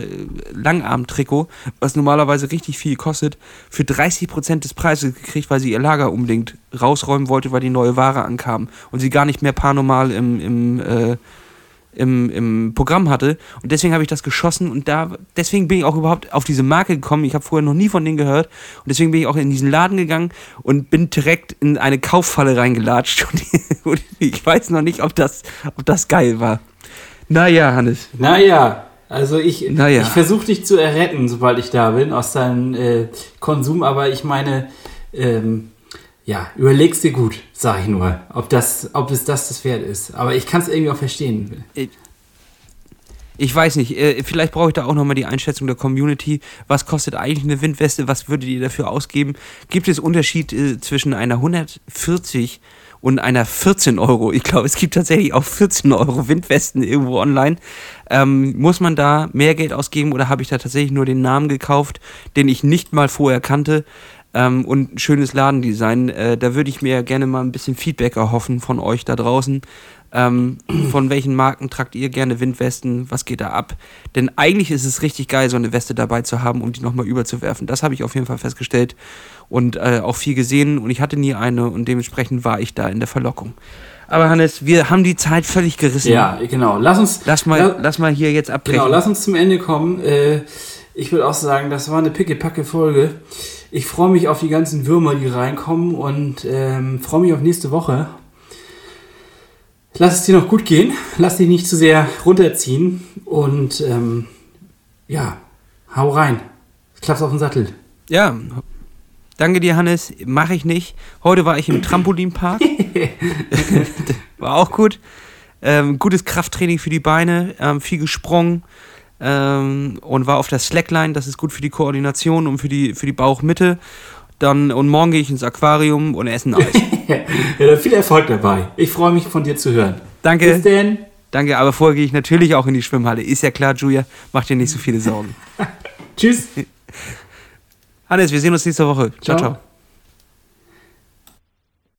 A: Langarm-Trikot, was normalerweise richtig viel kostet, für 30% des Preises gekriegt, weil sie ihr Lager unbedingt rausräumen wollte, weil die neue Ware ankam und sie gar nicht mehr paar normal im, im, äh, im, im Programm hatte. Und deswegen habe ich das geschossen und da, deswegen bin ich auch überhaupt auf diese Marke gekommen. Ich habe vorher noch nie von denen gehört und deswegen bin ich auch in diesen Laden gegangen und bin direkt in eine Kauffalle reingelatscht und ich weiß noch nicht, ob das, ob das geil war. Naja, Hannes.
B: Naja, also ich,
A: Naja.
B: ich versuche dich zu erretten, sobald ich da bin, aus deinem äh, Konsum, aber ich meine, ähm, ja, überlegst dir gut, sag ich nur, ob, das, ob es das das wert ist. Aber ich kann es irgendwie auch verstehen.
A: Ich weiß nicht, äh, vielleicht brauche ich da auch nochmal die Einschätzung der Community. Was kostet eigentlich eine Windweste? Was würdet ihr dafür ausgeben? Gibt es Unterschied äh, zwischen einer 140 und einer 14 Euro? Ich glaube, es gibt tatsächlich auch 14 Euro Windwesten irgendwo online. Ähm, muss man da mehr Geld ausgeben oder habe ich da tatsächlich nur den Namen gekauft, den ich nicht mal vorher kannte? Ähm, und ein schönes Ladendesign. Äh, da würde ich mir gerne mal ein bisschen Feedback erhoffen von euch da draußen. Ähm, von welchen Marken tragt ihr gerne Windwesten? Was geht da ab? Denn eigentlich ist es richtig geil, so eine Weste dabei zu haben, um die nochmal überzuwerfen. Das habe ich auf jeden Fall festgestellt und äh, auch viel gesehen. Und ich hatte nie eine und dementsprechend war ich da in der Verlockung. Aber Hannes, wir haben die Zeit völlig gerissen.
B: Ja, genau. Lass uns,
A: Lass mal,
B: la-
A: lass mal hier jetzt abbrechen.
B: genau, lass uns zum Ende kommen. Äh, ich würde auch sagen, das war eine pickepacke Folge. Ich freue mich auf die ganzen Würmer, die reinkommen und ähm, freue mich auf nächste Woche. Lass es dir noch gut gehen. Lass dich nicht zu sehr runterziehen. Und ähm, ja, hau rein. Klapp's auf den Sattel.
A: Ja, danke dir, Hannes. Mache ich nicht. Heute war ich im Trampolinpark. war auch gut. Ähm, gutes Krafttraining für die Beine, ähm, viel gesprungen ähm, und war auf der Slackline. Das ist gut für die Koordination und für die, für die Bauchmitte. Dann, und morgen gehe ich ins Aquarium und esse ein Eis.
B: ja, viel Erfolg dabei. Ich freue mich von dir zu hören.
A: Danke.
B: Bis denn.
A: Danke, aber vorher gehe ich natürlich auch in die Schwimmhalle. Ist ja klar, Julia, mach dir nicht so viele Sorgen.
B: Tschüss.
A: Hannes, wir sehen uns nächste Woche. ciao. ciao.
B: Ciao.